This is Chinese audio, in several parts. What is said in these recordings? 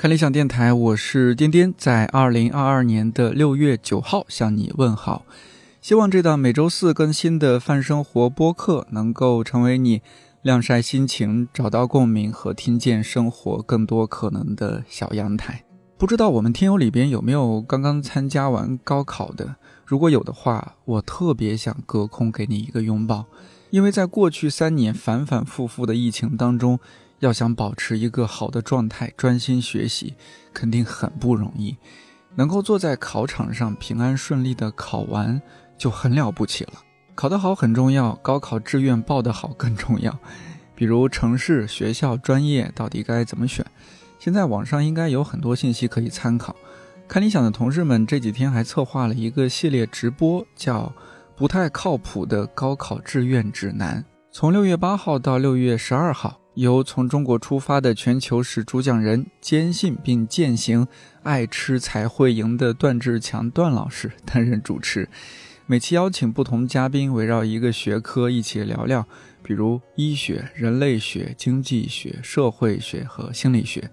看理想电台，我是颠颠，在二零二二年的六月九号向你问好。希望这档每周四更新的泛生活播客能够成为你晾晒心情、找到共鸣和听见生活更多可能的小阳台。不知道我们听友里边有没有刚刚参加完高考的？如果有的话，我特别想隔空给你一个拥抱，因为在过去三年反反复复的疫情当中。要想保持一个好的状态，专心学习，肯定很不容易。能够坐在考场上平安顺利的考完，就很了不起了。考得好很重要，高考志愿报得好更重要。比如城市、学校、专业到底该怎么选？现在网上应该有很多信息可以参考。看理想的同事们这几天还策划了一个系列直播，叫《不太靠谱的高考志愿指南》，从六月八号到六月十二号。由从中国出发的全球史主讲人，坚信并践行“爱吃才会赢”的段志强段老师担任主持，每期邀请不同嘉宾围绕一个学科一起聊聊，比如医学、人类学、经济学、社会学和心理学。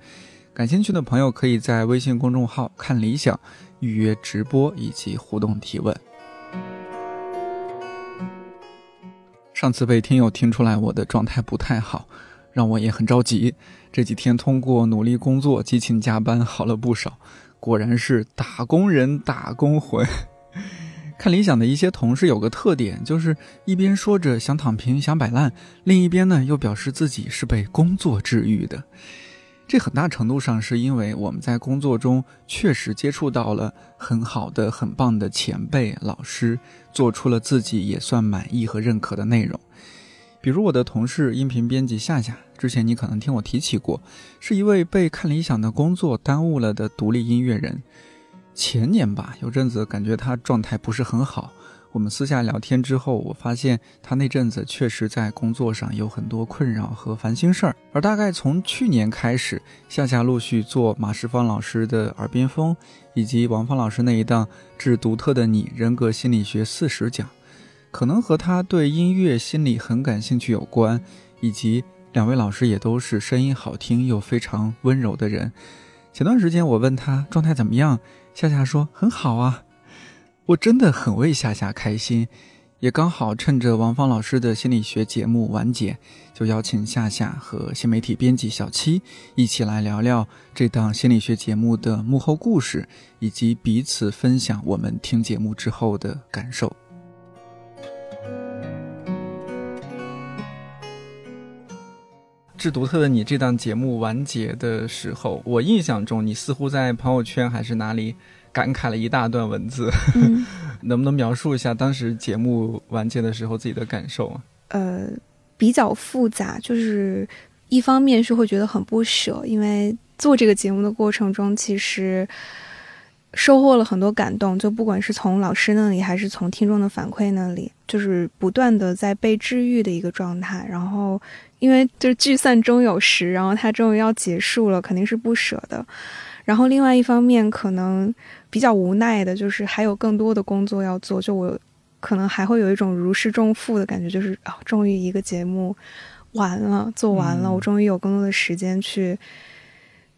感兴趣的朋友可以在微信公众号看理想预约直播以及互动提问。上次被听友听出来我的状态不太好。让我也很着急。这几天通过努力工作、激情加班，好了不少。果然是打工人打工魂。看理想的一些同事有个特点，就是一边说着想躺平、想摆烂，另一边呢又表示自己是被工作治愈的。这很大程度上是因为我们在工作中确实接触到了很好的、很棒的前辈老师，做出了自己也算满意和认可的内容。比如我的同事音频编辑夏夏，之前你可能听我提起过，是一位被看理想的工作耽误了的独立音乐人。前年吧，有阵子感觉他状态不是很好，我们私下聊天之后，我发现他那阵子确实在工作上有很多困扰和烦心事儿。而大概从去年开始，夏夏陆续做马世芳老师的《耳边风》，以及王芳老师那一档《致独特的你：人格心理学四十讲》。可能和他对音乐心理很感兴趣有关，以及两位老师也都是声音好听又非常温柔的人。前段时间我问他状态怎么样，夏夏说很好啊，我真的很为夏夏开心。也刚好趁着王芳老师的心理学节目完结，就邀请夏夏和新媒体编辑小七一起来聊聊这档心理学节目的幕后故事，以及彼此分享我们听节目之后的感受。致独特的你这档节目完结的时候，我印象中你似乎在朋友圈还是哪里感慨了一大段文字，能不能描述一下当时节目完结的时候自己的感受啊？呃，比较复杂，就是一方面是会觉得很不舍，因为做这个节目的过程中，其实收获了很多感动，就不管是从老师那里，还是从听众的反馈那里，就是不断的在被治愈的一个状态，然后。因为就是聚散终有时，然后它终于要结束了，肯定是不舍的。然后另外一方面，可能比较无奈的就是还有更多的工作要做，就我可能还会有一种如释重负的感觉，就是啊，终于一个节目完了，做完了，我终于有更多的时间去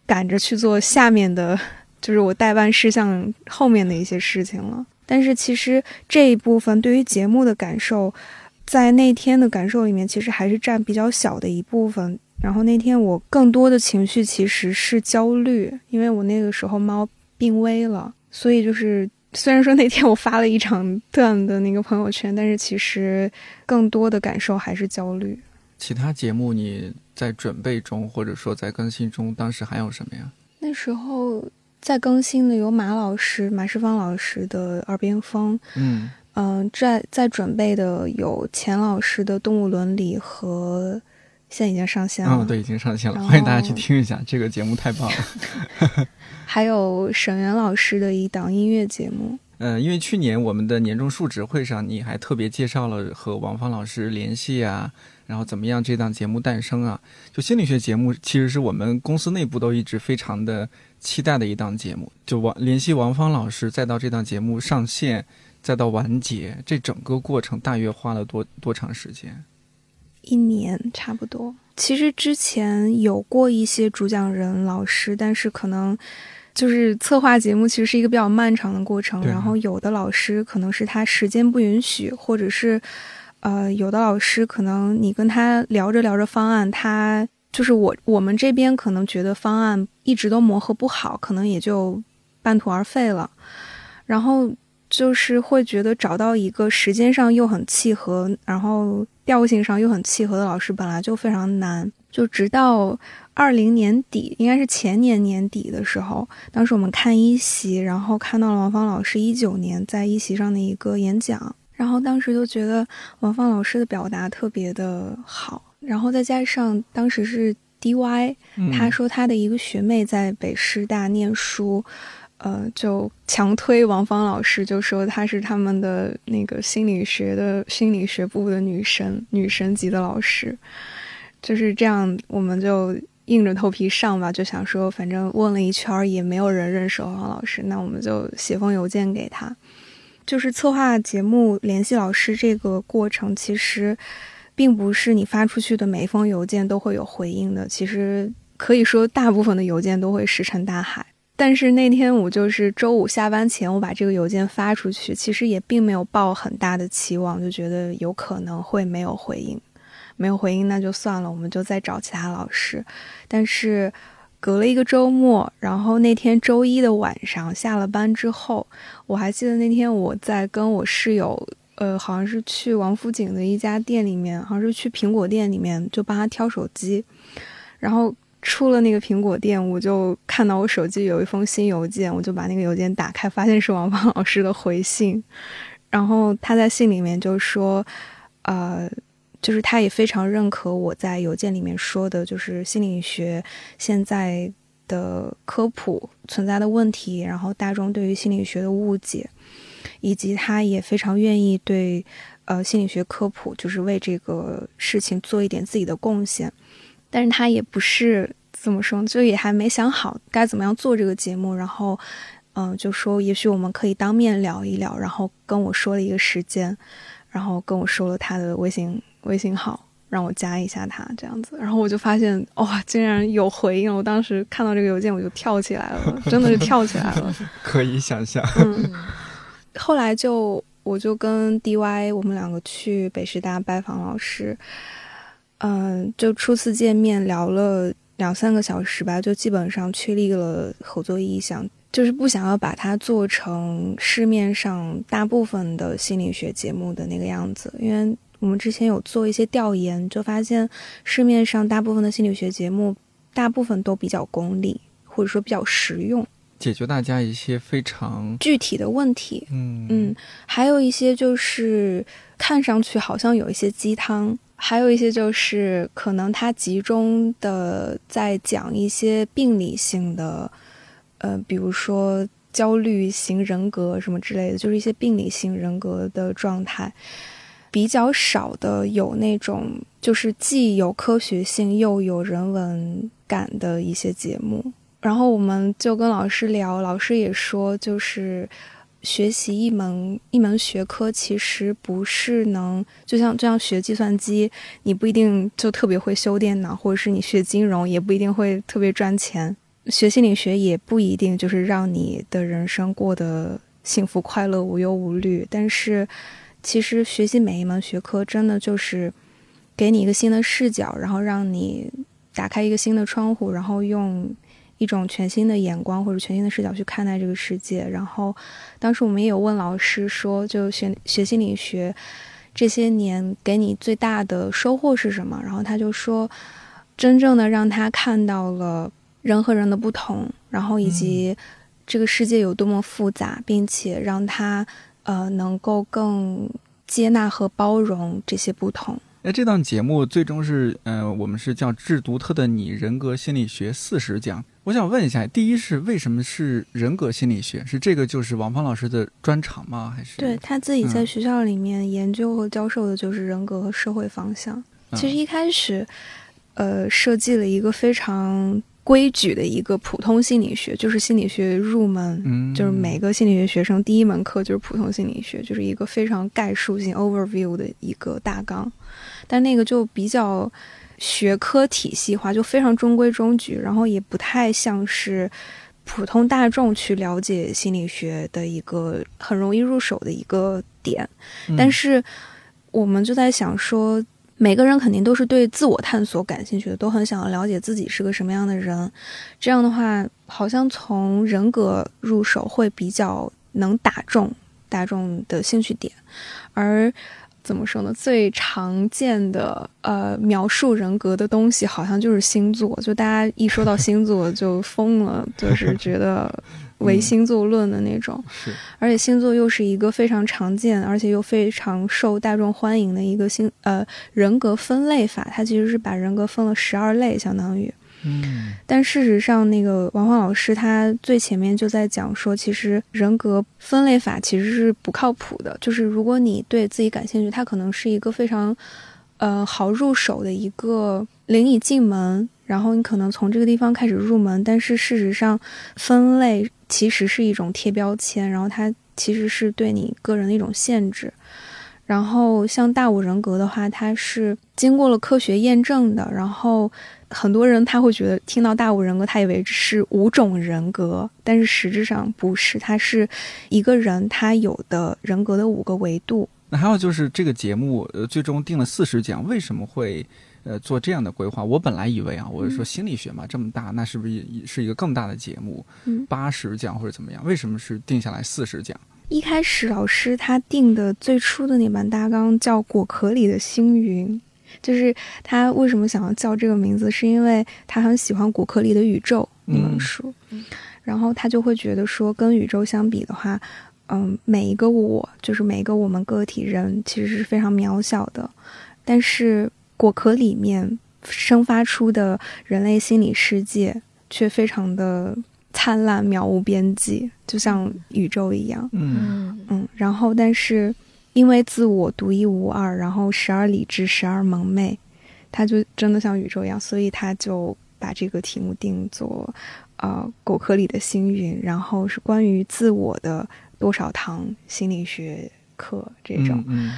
赶着去做下面的，就是我代办事项后面的一些事情了。但是其实这一部分对于节目的感受。在那天的感受里面，其实还是占比较小的一部分。然后那天我更多的情绪其实是焦虑，因为我那个时候猫病危了，所以就是虽然说那天我发了一长段的那个朋友圈，但是其实更多的感受还是焦虑。其他节目你在准备中，或者说在更新中，当时还有什么呀？那时候在更新的有马老师、马世芳老师的《耳边风》，嗯。嗯，在在准备的有钱老师的动物伦理和现在已经上线了，嗯，对，已经上线了，欢迎大家去听一下，这个节目太棒了。还有沈源老师的一档音乐节目。嗯，因为去年我们的年终述职会上，你还特别介绍了和王芳老师联系啊，然后怎么样这档节目诞生啊？就心理学节目，其实是我们公司内部都一直非常的期待的一档节目。就王联系王芳老师，再到这档节目上线。再到完结，这整个过程大约花了多多长时间？一年差不多。其实之前有过一些主讲人老师，但是可能就是策划节目其实是一个比较漫长的过程。然后有的老师可能是他时间不允许，或者是呃有的老师可能你跟他聊着聊着方案，他就是我我们这边可能觉得方案一直都磨合不好，可能也就半途而废了。然后就是会觉得找到一个时间上又很契合，然后。调性上又很契合的老师本来就非常难，就直到二零年底，应该是前年年底的时候，当时我们看一席，然后看到了王芳老师一九年在一席上的一个演讲，然后当时就觉得王芳老师的表达特别的好，然后再加上当时是 DY，他说他的一个学妹在北师大念书。呃，就强推王芳老师，就说她是他们的那个心理学的心理学部的女神，女神级的老师，就是这样，我们就硬着头皮上吧，就想说，反正问了一圈也没有人认识王芳老师，那我们就写封邮件给他。就是策划节目联系老师这个过程，其实并不是你发出去的每一封邮件都会有回应的，其实可以说大部分的邮件都会石沉大海。但是那天我就是周五下班前，我把这个邮件发出去，其实也并没有抱很大的期望，就觉得有可能会没有回应，没有回应那就算了，我们就再找其他老师。但是隔了一个周末，然后那天周一的晚上下了班之后，我还记得那天我在跟我室友，呃，好像是去王府井的一家店里面，好像是去苹果店里面，就帮他挑手机，然后。出了那个苹果店，我就看到我手机有一封新邮件，我就把那个邮件打开，发现是王芳老师的回信。然后他在信里面就说，呃，就是他也非常认可我在邮件里面说的，就是心理学现在的科普存在的问题，然后大众对于心理学的误解，以及他也非常愿意对呃心理学科普，就是为这个事情做一点自己的贡献。但是他也不是怎么说，就也还没想好该怎么样做这个节目。然后，嗯，就说也许我们可以当面聊一聊。然后跟我说了一个时间，然后跟我说了他的微信微信号，让我加一下他这样子。然后我就发现，哇，竟然有回应！我当时看到这个邮件，我就跳起来了，真的是跳起来了。可以想象。嗯。后来就我就跟 DY 我们两个去北师大拜访老师。嗯，就初次见面聊了两三个小时吧，就基本上确立了合作意向，就是不想要把它做成市面上大部分的心理学节目的那个样子，因为我们之前有做一些调研，就发现市面上大部分的心理学节目，大部分都比较功利，或者说比较实用，解决大家一些非常具体的问题。嗯嗯，还有一些就是看上去好像有一些鸡汤。还有一些就是可能他集中的在讲一些病理性的，呃，比如说焦虑型人格什么之类的，就是一些病理性人格的状态，比较少的有那种就是既有科学性又有人文感的一些节目。然后我们就跟老师聊，老师也说就是。学习一门一门学科，其实不是能就像就像学计算机，你不一定就特别会修电脑，或者是你学金融也不一定会特别赚钱。学心理学也不一定就是让你的人生过得幸福快乐、无忧无虑。但是，其实学习每一门学科，真的就是给你一个新的视角，然后让你打开一个新的窗户，然后用。一种全新的眼光或者全新的视角去看待这个世界。然后，当时我们也有问老师说，就学学心理学这些年给你最大的收获是什么？然后他就说，真正的让他看到了人和人的不同，然后以及这个世界有多么复杂，并且让他呃能够更接纳和包容这些不同。那这档节目最终是，呃，我们是叫《致独特的你：人格心理学四十讲》。我想问一下，第一是为什么是人格心理学？是这个就是王芳老师的专长吗？还是对他自己在学校里面研究和教授的就是人格和社会方向。其实一开始，呃，设计了一个非常规矩的一个普通心理学，就是心理学入门，嗯，就是每个心理学学生第一门课就是普通心理学，就是一个非常概述性 overview 的一个大纲，但那个就比较学科体系化，就非常中规中矩，然后也不太像是普通大众去了解心理学的一个很容易入手的一个点，嗯但是我们就在想说。每个人肯定都是对自我探索感兴趣的，都很想要了解自己是个什么样的人。这样的话，好像从人格入手会比较能打中大众的兴趣点，而怎么说呢？最常见的呃描述人格的东西，好像就是星座。就大家一说到星座就疯了，就 是觉得唯星座论的那种。是，而且星座又是一个非常常见，而且又非常受大众欢迎的一个星呃人格分类法。它其实是把人格分了十二类，相当于。嗯但事实上，那个王华老师他最前面就在讲说，其实人格分类法其实是不靠谱的。就是如果你对自己感兴趣，它可能是一个非常呃好入手的一个领你进门，然后你可能从这个地方开始入门。但是事实上，分类其实是一种贴标签，然后它其实是对你个人的一种限制。然后像大五人格的话，它是经过了科学验证的，然后。很多人他会觉得听到大五人格，他以为是五种人格，但是实质上不是，他是一个人他有的人格的五个维度。那还有就是这个节目呃最终定了四十讲，为什么会呃做这样的规划？我本来以为啊，我是说心理学嘛这么大，那是不是也是一个更大的节目？嗯，八十讲或者怎么样？为什么是定下来四十讲？一开始老师他定的最初的那版大纲叫《果壳里的星云》。就是他为什么想要叫这个名字，是因为他很喜欢《果壳里的宇宙》那本书，嗯、然后他就会觉得说，跟宇宙相比的话，嗯，每一个我，就是每一个我们个体人，其实是非常渺小的，但是果壳里面生发出的人类心理世界却非常的灿烂，渺无边际，就像宇宙一样。嗯。嗯，然后但是。因为自我独一无二，然后时而理智，时而蒙昧，他就真的像宇宙一样，所以他就把这个题目定做呃果壳里的星云，然后是关于自我的多少堂心理学课这种。嗯,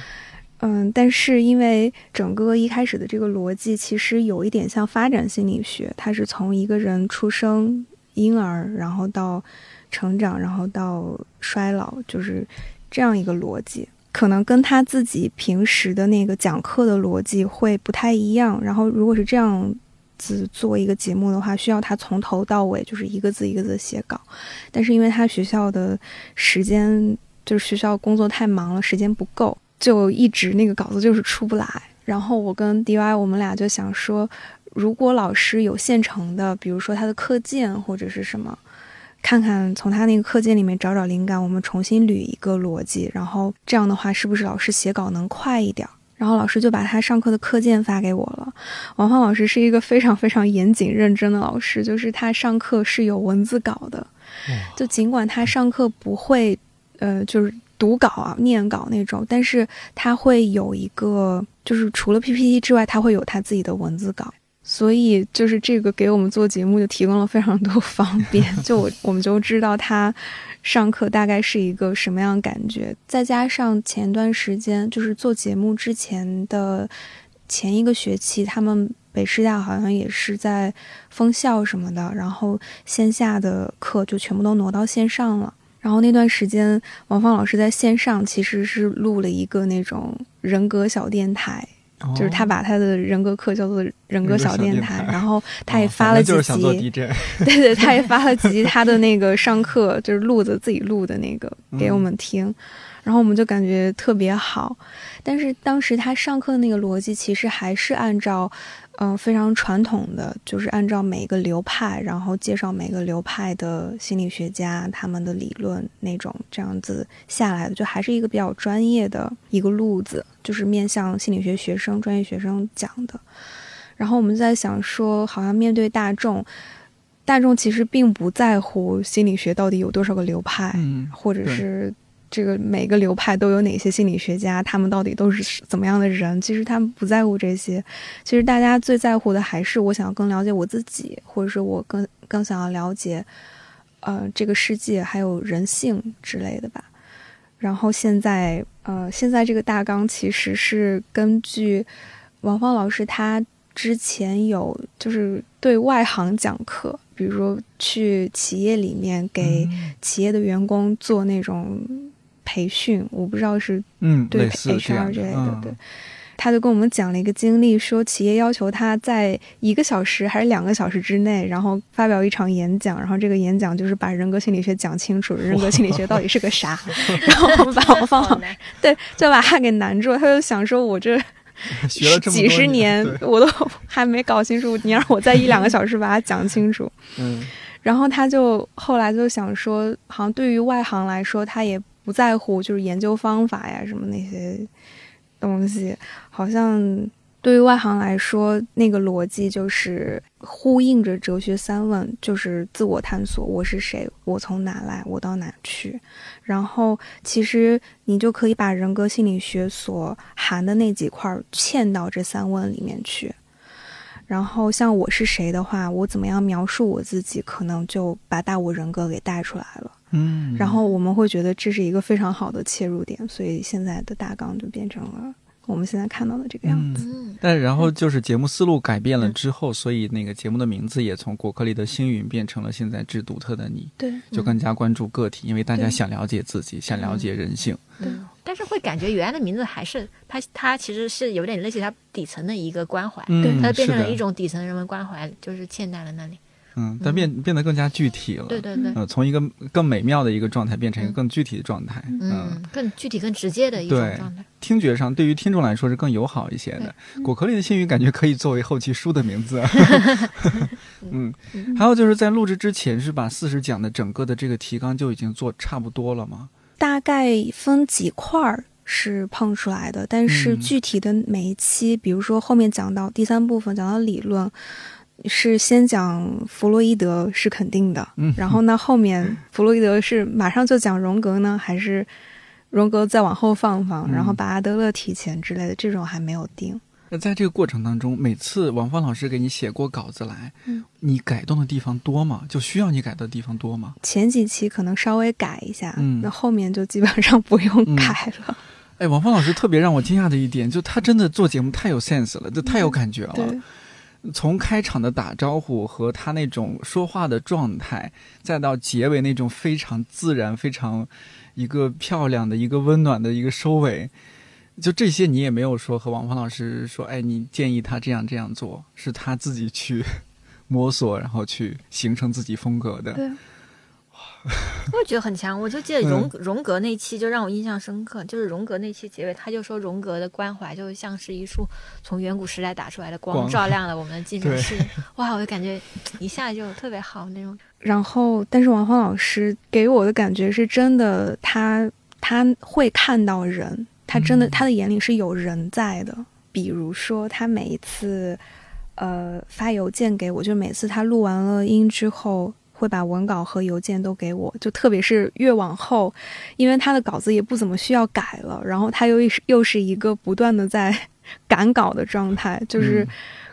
嗯，但是因为整个一开始的这个逻辑其实有一点像发展心理学，它是从一个人出生婴儿，然后到成长，然后到衰老，就是这样一个逻辑。可能跟他自己平时的那个讲课的逻辑会不太一样。然后，如果是这样子做一个节目的话，需要他从头到尾就是一个字一个字写稿。但是因为他学校的时间，就是学校工作太忙了，时间不够，就一直那个稿子就是出不来。然后我跟 DY 我们俩就想说，如果老师有现成的，比如说他的课件或者是什么。看看从他那个课件里面找找灵感，我们重新捋一个逻辑，然后这样的话，是不是老师写稿能快一点？然后老师就把他上课的课件发给我了。王芳老师是一个非常非常严谨认真的老师，就是他上课是有文字稿的，就尽管他上课不会，呃，就是读稿啊、念稿那种，但是他会有一个，就是除了 PPT 之外，他会有他自己的文字稿。所以就是这个给我们做节目就提供了非常多方便，就我我们就知道他上课大概是一个什么样感觉。再加上前段时间就是做节目之前的前一个学期，他们北师大好像也是在封校什么的，然后线下的课就全部都挪到线上了。然后那段时间，王芳老师在线上其实是录了一个那种人格小电台。就是他把他的人格课叫做人格小电台，然后他也发了几集，对对，他也发了几集他的那个上课就是录的自己录的那个给我们听，然后我们就感觉特别好。但是当时他上课的那个逻辑其实还是按照嗯、呃、非常传统的，就是按照每一个流派，然后介绍每个流派的心理学家他们的理论那种这样子下来的，就还是一个比较专业的一个路子。就是面向心理学学生、专业学生讲的，然后我们在想说，好像面对大众，大众其实并不在乎心理学到底有多少个流派，嗯，或者是这个每个流派都有哪些心理学家，他们到底都是怎么样的人？其实他们不在乎这些，其实大家最在乎的还是我想要更了解我自己，或者是我更更想要了解，呃，这个世界还有人性之类的吧。然后现在，呃，现在这个大纲其实是根据王芳老师他之前有就是对外行讲课，比如说去企业里面给企业的员工做那种。培训，我不知道是嗯对 HR 之类的，对，他就跟我们讲了一个经历，说企业要求他在一个小时还是两个小时之内，然后发表一场演讲，然后这个演讲就是把人格心理学讲清楚，人格心理学到底是个啥，然后我们把我放对，就把他给难住了，他就想说，我这学了几十年，我都还没搞清楚，你让我在一两个小时把它讲清楚，嗯，然后他就后来就想说，好像对于外行来说，他也。不在乎就是研究方法呀，什么那些东西，好像对于外行来说，那个逻辑就是呼应着哲学三问，就是自我探索：我是谁？我从哪来？我到哪去？然后，其实你就可以把人格心理学所含的那几块嵌到这三问里面去。然后，像我是谁的话，我怎么样描述我自己，可能就把大我人格给带出来了。嗯，然后我们会觉得这是一个非常好的切入点，所以现在的大纲就变成了我们现在看到的这个样子。嗯，但然后就是节目思路改变了之后，所以那个节目的名字也从果壳里的星云变成了现在之独特的你。对，就更加关注个体，因为大家想了解自己，想了解人性。对，但是会感觉原来的名字还是它，它其实是有点类似于它底层的一个关怀，它变成了一种底层人文关怀，就是嵌在了那里。嗯，但变变得更加具体了。对对对，呃，从一个更美妙的一个状态变成一个更具体的状态。嗯，更具体、更直接的一种状态。听觉上，对于听众来说是更友好一些的。果壳里的幸运感觉可以作为后期书的名字。嗯，还有就是在录制之前，是把四十讲的整个的这个提纲就已经做差不多了吗？大概分几块儿是碰出来的，但是具体的每一期，比如说后面讲到第三部分讲到理论。是先讲弗洛伊德是肯定的，嗯然后呢后面弗洛伊德是马上就讲荣格呢，还是荣格再往后放放，然后把阿德勒提前之类的，这种还没有定。那在这个过程当中，每次王芳老师给你写过稿子来，你改动的地方多吗？就需要你改的地方多吗？前几期可能稍微改一下，那后面就基本上不用改了。哎，王芳老师特别让我惊讶的一点，就他真的做节目太有 sense 了，就太有感觉了。从开场的打招呼和他那种说话的状态，再到结尾那种非常自然、非常一个漂亮的一个温暖的一个收尾，就这些你也没有说和王芳老师说，哎，你建议他这样这样做，是他自己去摸索，然后去形成自己风格的。我也觉得很强，我就记得荣荣格那期就让我印象深刻，就是荣格那期结尾，他就说荣格的关怀就像是一束从远古时代打出来的光，照亮了我们的精神世界。哇，我就感觉一下就特别好那种。然后，但是王芳老师给我的感觉是真的，他他会看到人，他真的他的眼里是有人在的。比如说，他每一次呃发邮件给我，就每次他录完了音之后。会把文稿和邮件都给我，就特别是越往后，因为他的稿子也不怎么需要改了，然后他又是又是一个不断的在 赶稿的状态，就是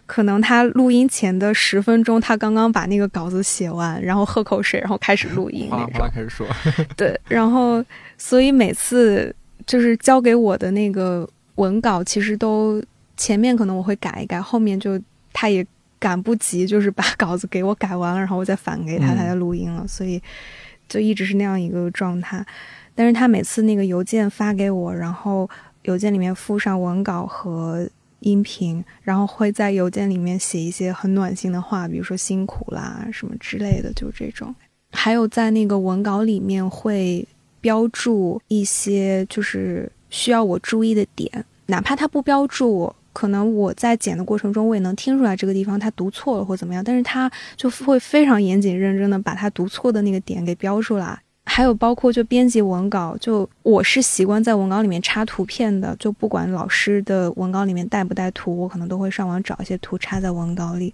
可能他录音前的十分钟，他刚刚把那个稿子写完，然后喝口水，然后开始录音，哗啦哗开始说，对，然后所以每次就是交给我的那个文稿，其实都前面可能我会改一改，后面就他也。赶不及，就是把稿子给我改完了，然后我再返给他，他就录音了，所以就一直是那样一个状态。但是他每次那个邮件发给我，然后邮件里面附上文稿和音频，然后会在邮件里面写一些很暖心的话，比如说辛苦啦什么之类的，就这种。还有在那个文稿里面会标注一些就是需要我注意的点，哪怕他不标注。可能我在剪的过程中，我也能听出来这个地方他读错了或怎么样，但是他就会非常严谨认真的把他读错的那个点给标出来。还有包括就编辑文稿，就我是习惯在文稿里面插图片的，就不管老师的文稿里面带不带图，我可能都会上网找一些图插在文稿里。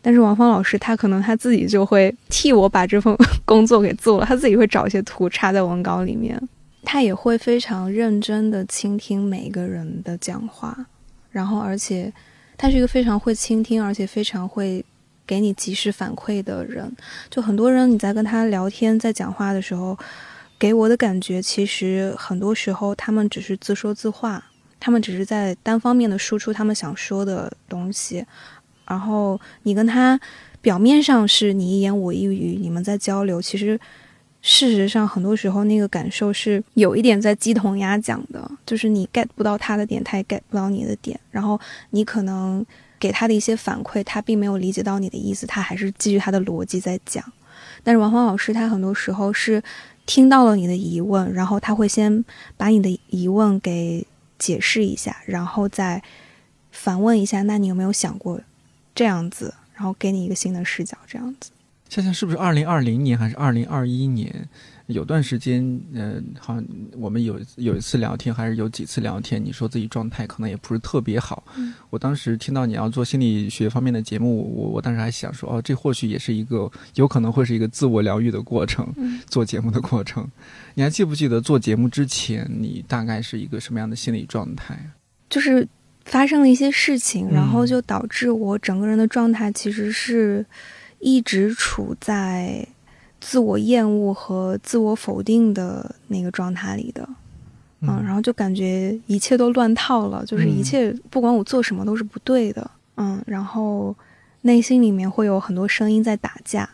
但是王芳老师他可能他自己就会替我把这份工作给做了，他自己会找一些图插在文稿里面。他也会非常认真的倾听每一个人的讲话，然后而且他是一个非常会倾听，而且非常会给你及时反馈的人。就很多人你在跟他聊天、在讲话的时候，给我的感觉其实很多时候他们只是自说自话，他们只是在单方面的输出他们想说的东西，然后你跟他表面上是你一言我一语，你们在交流，其实。事实上，很多时候那个感受是有一点在鸡同鸭讲的，就是你 get 不到他的点，他也 get 不到你的点，然后你可能给他的一些反馈，他并没有理解到你的意思，他还是基于他的逻辑在讲。但是王芳老师他很多时候是听到了你的疑问，然后他会先把你的疑问给解释一下，然后再反问一下，那你有没有想过这样子，然后给你一个新的视角，这样子。夏夏是不是二零二零年还是二零二一年？有段时间，呃，好像我们有有一次聊天，还是有几次聊天，你说自己状态可能也不是特别好。我当时听到你要做心理学方面的节目，我我当时还想说，哦，这或许也是一个有可能会是一个自我疗愈的过程，做节目的过程。你还记不记得做节目之前，你大概是一个什么样的心理状态？就是发生了一些事情，然后就导致我整个人的状态其实是。一直处在自我厌恶和自我否定的那个状态里的，嗯，然后就感觉一切都乱套了，就是一切不管我做什么都是不对的，嗯，然后内心里面会有很多声音在打架，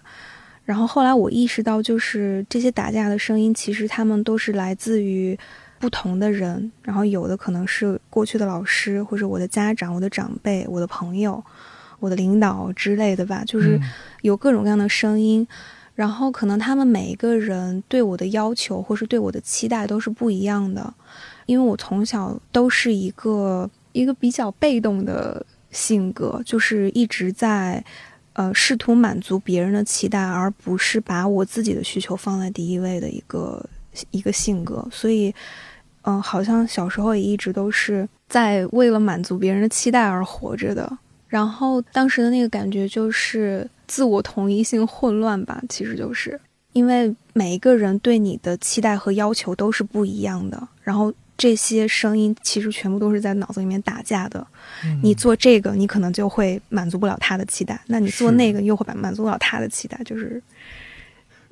然后后来我意识到，就是这些打架的声音，其实他们都是来自于不同的人，然后有的可能是过去的老师，或者我的家长、我的长辈、我的朋友。我的领导之类的吧，就是有各种各样的声音，然后可能他们每一个人对我的要求或是对我的期待都是不一样的，因为我从小都是一个一个比较被动的性格，就是一直在呃试图满足别人的期待，而不是把我自己的需求放在第一位的一个一个性格，所以嗯，好像小时候也一直都是在为了满足别人的期待而活着的。然后当时的那个感觉就是自我同一性混乱吧，其实就是因为每一个人对你的期待和要求都是不一样的，然后这些声音其实全部都是在脑子里面打架的。你做这个，你可能就会满足不了他的期待；那你做那个，又会满满足不了他的期待，就是。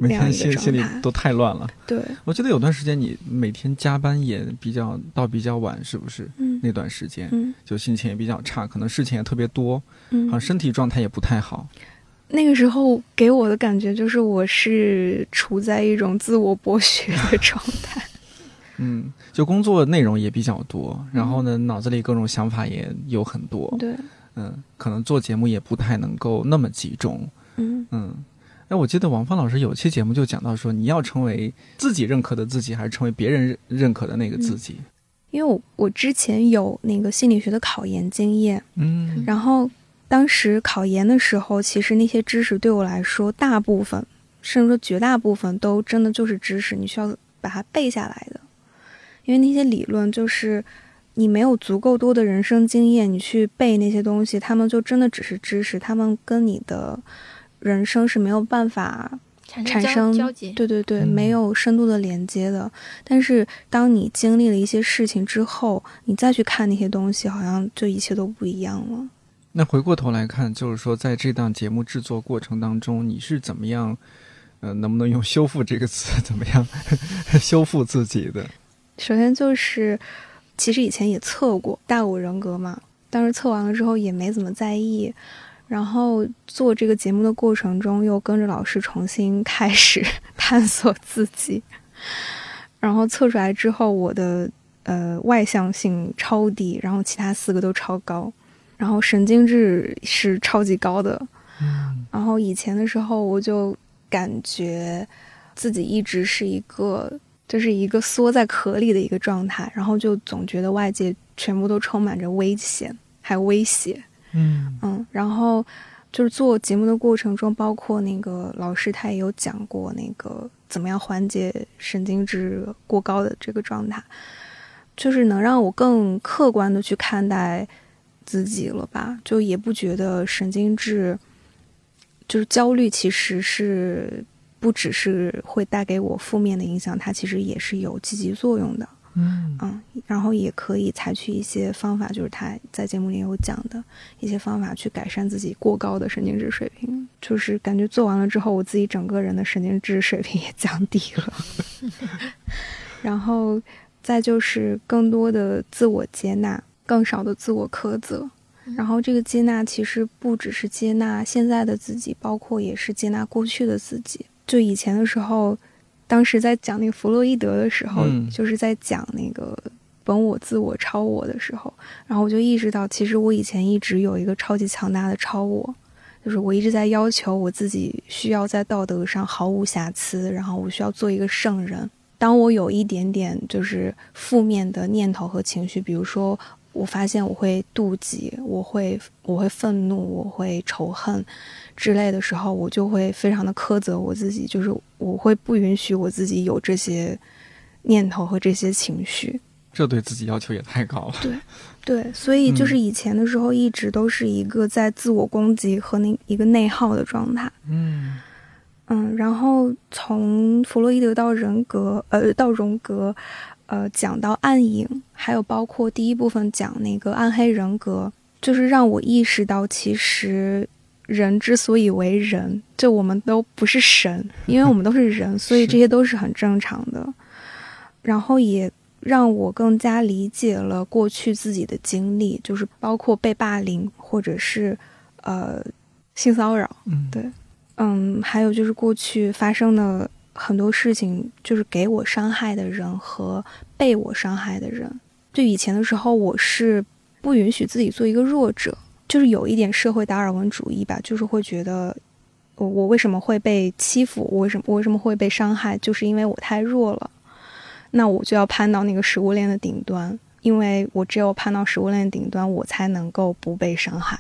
每天心心里都太乱了。对，我记得有段时间你每天加班也比较到比较晚，是不是？嗯，那段时间，嗯，就心情也比较差，可能事情也特别多，嗯，好像身体状态也不太好。那个时候给我的感觉就是我是处在一种自我剥削的状态。嗯，就工作内容也比较多，然后呢，脑子里各种想法也有很多。对，嗯，可能做节目也不太能够那么集中。嗯嗯。哎，我记得王芳老师有期节目就讲到说，你要成为自己认可的自己，还是成为别人认可的那个自己？因为我我之前有那个心理学的考研经验，嗯，然后当时考研的时候，其实那些知识对我来说，大部分甚至说绝大部分都真的就是知识，你需要把它背下来的。因为那些理论就是你没有足够多的人生经验，你去背那些东西，他们就真的只是知识，他们跟你的。人生是没有办法产生交集，对对对，没有深度的连接的。但是当你经历了一些事情之后，你再去看那些东西，好像就一切都不一样了。那回过头来看，就是说，在这档节目制作过程当中，你是怎么样？呃，能不能用“修复”这个词？怎么样 修复自己的？首先就是，其实以前也测过大五人格嘛，当时测完了之后也没怎么在意。然后做这个节目的过程中，又跟着老师重新开始 探索自己。然后测出来之后，我的呃外向性超低，然后其他四个都超高，然后神经质是超级高的。然后以前的时候，我就感觉自己一直是一个就是一个缩在壳里的一个状态，然后就总觉得外界全部都充满着危险还有威胁。嗯嗯，然后就是做节目的过程中，包括那个老师他也有讲过那个怎么样缓解神经质过高的这个状态，就是能让我更客观的去看待自己了吧？就也不觉得神经质就是焦虑，其实是不只是会带给我负面的影响，它其实也是有积极作用的。嗯嗯，然后也可以采取一些方法，就是他在节目里有讲的一些方法，去改善自己过高的神经质水平。就是感觉做完了之后，我自己整个人的神经质水平也降低了。然后再就是更多的自我接纳，更少的自我苛责。然后这个接纳其实不只是接纳现在的自己，包括也是接纳过去的自己。就以前的时候。当时在讲那个弗洛伊德的时候，就是在讲那个本我、自我、超我的时候，然后我就意识到，其实我以前一直有一个超级强大的超我，就是我一直在要求我自己需要在道德上毫无瑕疵，然后我需要做一个圣人。当我有一点点就是负面的念头和情绪，比如说我发现我会妒忌，我会我会愤怒，我会仇恨。之类的时候，我就会非常的苛责我自己，就是我会不允许我自己有这些念头和这些情绪。这对自己要求也太高了。对，对，所以就是以前的时候，一直都是一个在自我攻击和那一个内耗的状态。嗯嗯，然后从弗洛伊德到人格，呃，到荣格，呃，讲到暗影，还有包括第一部分讲那个暗黑人格，就是让我意识到其实。人之所以为人，就我们都不是神，因为我们都是人，所以这些都是很正常的。然后也让我更加理解了过去自己的经历，就是包括被霸凌或者是呃性骚扰，嗯，对，嗯，还有就是过去发生的很多事情，就是给我伤害的人和被我伤害的人。就以前的时候，我是不允许自己做一个弱者。就是有一点社会达尔文主义吧，就是会觉得，我我为什么会被欺负？我为什么我为什么会被伤害？就是因为我太弱了，那我就要攀到那个食物链的顶端，因为我只有攀到食物链顶端，我才能够不被伤害。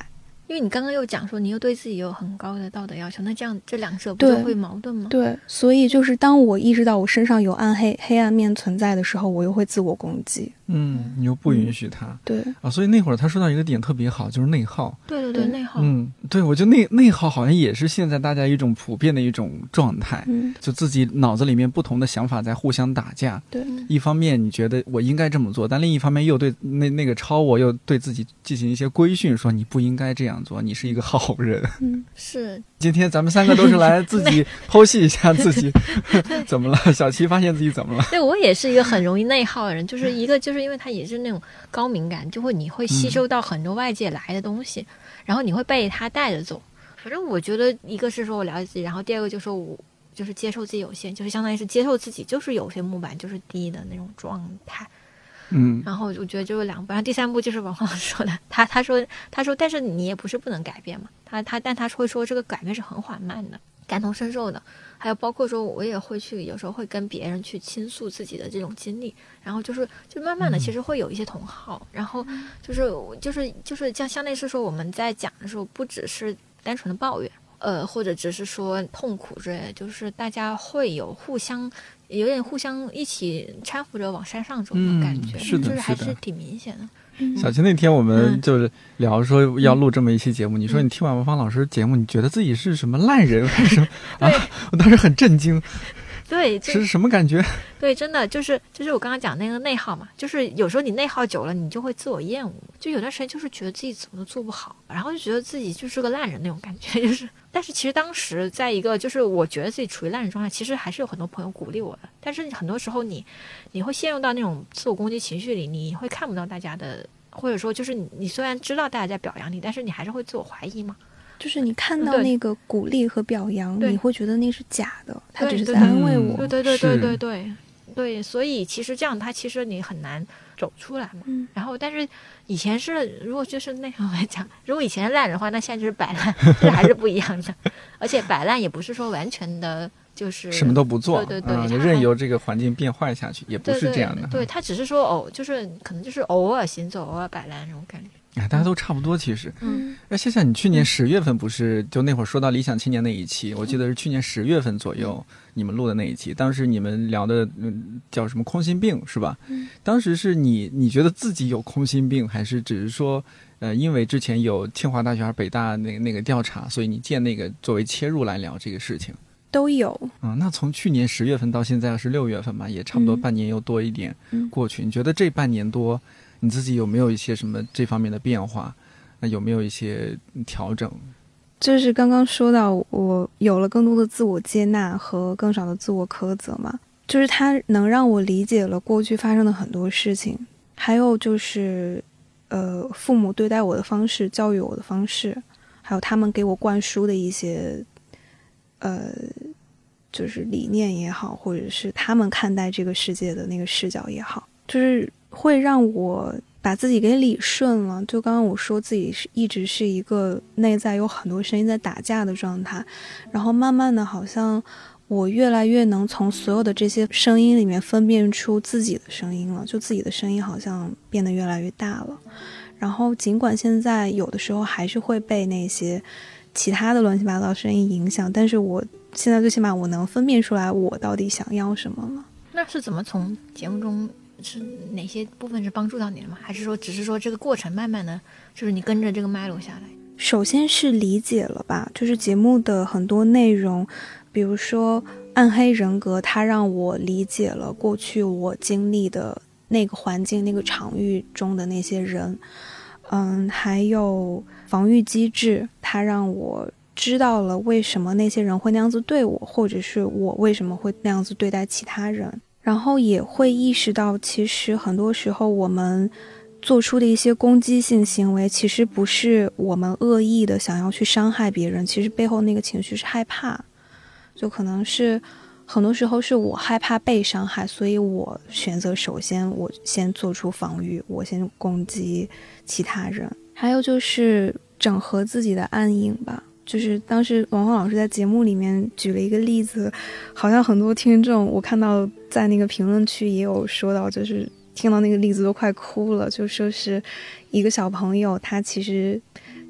因为你刚刚又讲说你又对自己有很高的道德要求，那这样这两者不就会矛盾吗？对，所以就是当我意识到我身上有暗黑黑暗面存在的时候，我又会自我攻击。嗯，你又不允许他。对啊，所以那会儿他说到一个点特别好，就是内耗。对对对，内耗。嗯，对，我觉得内内耗好像也是现在大家一种普遍的一种状态。嗯，就自己脑子里面不同的想法在互相打架。对，一方面你觉得我应该这么做，但另一方面又对那那个超我又对自己进行一些规训，说你不应该这样做，你是一个好。人，嗯，是。今天咱们三个都是来自己 剖析一下自己 怎么了。小七发现自己怎么了？对我也是一个很容易内耗的人，就是一个就是因为他也是那种高敏感，就会你会吸收到很多外界来的东西，然后你会被他带着走。反正我觉得一个是说我了解自己，然后第二个就是说我就是接受自己有限，就是相当于是接受自己就是有些木板就是低的那种状态。嗯，然后我觉得就是两步，然后第三步就是王老师说的，他他说他说，但是你也不是不能改变嘛，他他但他会说这个改变是很缓慢的，感同身受的，还有包括说我也会去有时候会跟别人去倾诉自己的这种经历，然后就是就慢慢的其实会有一些同好，然后就是就是就是像相当于是说我们在讲的时候，不只是单纯的抱怨，呃或者只是说痛苦之类，就是大家会有互相。有点互相一起搀扶着往山上走的感觉，是的，就是还是挺明显的。小秦那天我们就是聊说要录这么一期节目，你说你听完王芳老师节目，你觉得自己是什么烂人还是什么啊？我当时很震惊。对，是什么感觉？对，真的就是就是我刚刚讲那个内耗嘛，就是有时候你内耗久了，你就会自我厌恶，就有段时间就是觉得自己怎么都做不好，然后就觉得自己就是个烂人那种感觉，就是。但是其实当时在一个就是我觉得自己处于烂人状态，其实还是有很多朋友鼓励我的。但是很多时候你你会陷入到那种自我攻击情绪里，你会看不到大家的，或者说就是你你虽然知道大家在表扬你，但是你还是会自我怀疑嘛。就是你看到那个鼓励和表扬，你会觉得那是假的，他只是在安慰我。对对对对对对对，所以其实这样，他其实你很难走出来嘛。然后，但是以前是，如果就是那样来讲，如果以前烂的话，那现在就是摆烂，这还是不一样的。而且摆烂也不是说完全的，就是什么都不做，对对对，任由这个环境变坏下去，也不是这样的。对他只是说偶，就是可能就是偶尔行走，偶尔摆烂那种感觉。哎，大家都差不多，其实。嗯。哎，夏夏，你去年十月份不是就那会儿说到理想青年那一期？我记得是去年十月份左右你们录的那一期，当时你们聊的嗯叫什么空心病是吧？嗯。当时是你你觉得自己有空心病，还是只是说呃因为之前有清华大学还是北大那个那个调查，所以你借那个作为切入来聊这个事情？都有。嗯，那从去年十月份到现在是六月份嘛，也差不多嗯半年又多一点嗯过去。你觉得这半年多，你自己有没有一些什么这方面的变化？那有没有一些调整？就是刚刚说到，我有了更多的自我接纳和更少的自我苛责嘛，就是它能让我理解了过去发生的很多事情，还有就是，呃，父母对待我的方式、教育我的方式，还有他们给我灌输的一些，呃，就是理念也好，或者是他们看待这个世界的那个视角也好，就是会让我把自己给理顺了。就刚刚我说自己是一直是一个内在有很多声音在打架的状态，然后慢慢的好像我越来越能从所有的这些声音里面分辨出自己的声音了，就自己的声音好像变得越来越大了。然后尽管现在有的时候还是会被那些其他的乱七八糟声音影响，但是我现在最起码我能分辨出来我到底想要什么了。那是怎么从节目中是哪些部分是帮助到你的吗？还是说只是说这个过程慢慢的，就是你跟着这个脉络下来？首先是理解了吧，就是节目的很多内容，比如说暗黑人格，它让我理解了过去我经历的那个环境、那个场域中的那些人，嗯，还有防御机制，它让我知道了为什么那些人会那样子对我，或者是我为什么会那样子对待其他人，然后也会意识到，其实很多时候我们。做出的一些攻击性行为，其实不是我们恶意的想要去伤害别人，其实背后那个情绪是害怕，就可能是很多时候是我害怕被伤害，所以我选择首先我先做出防御，我先攻击其他人。还有就是整合自己的暗影吧，就是当时王芳老师在节目里面举了一个例子，好像很多听众我看到在那个评论区也有说到，就是。听到那个例子都快哭了，就说是一个小朋友，他其实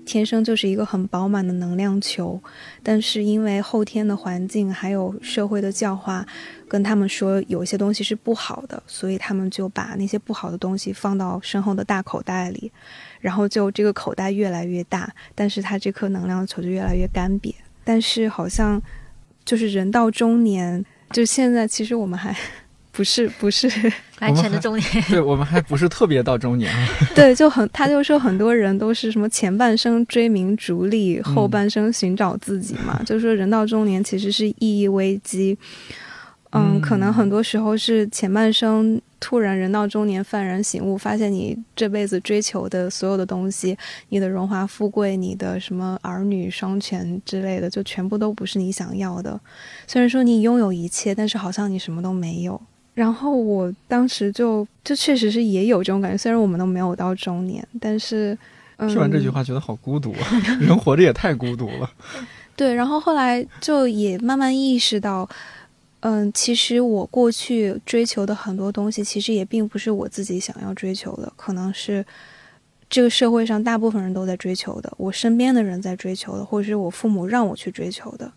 天生就是一个很饱满的能量球，但是因为后天的环境还有社会的教化，跟他们说有些东西是不好的，所以他们就把那些不好的东西放到身后的大口袋里，然后就这个口袋越来越大，但是他这颗能量球就越来越干瘪。但是好像就是人到中年，就现在其实我们还。不是不是 完全的中年，对我们还不是特别到中年啊。对，就很，他就说很多人都是什么前半生追名逐利，后半生寻找自己嘛。嗯、就是说人到中年其实是意义危机，嗯，嗯可能很多时候是前半生突然人到中年幡然醒悟，发现你这辈子追求的所有的东西，你的荣华富贵，你的什么儿女双全之类的，就全部都不是你想要的。虽然说你拥有一切，但是好像你什么都没有。然后我当时就就确实是也有这种感觉，虽然我们都没有到中年，但是、嗯、听完这句话觉得好孤独啊，人活着也太孤独了。对，然后后来就也慢慢意识到，嗯，其实我过去追求的很多东西，其实也并不是我自己想要追求的，可能是这个社会上大部分人都在追求的，我身边的人在追求的，或者是我父母让我去追求的。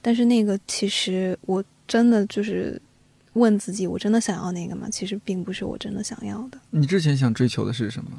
但是那个其实我真的就是。问自己，我真的想要那个吗？其实并不是我真的想要的。你之前想追求的是什么？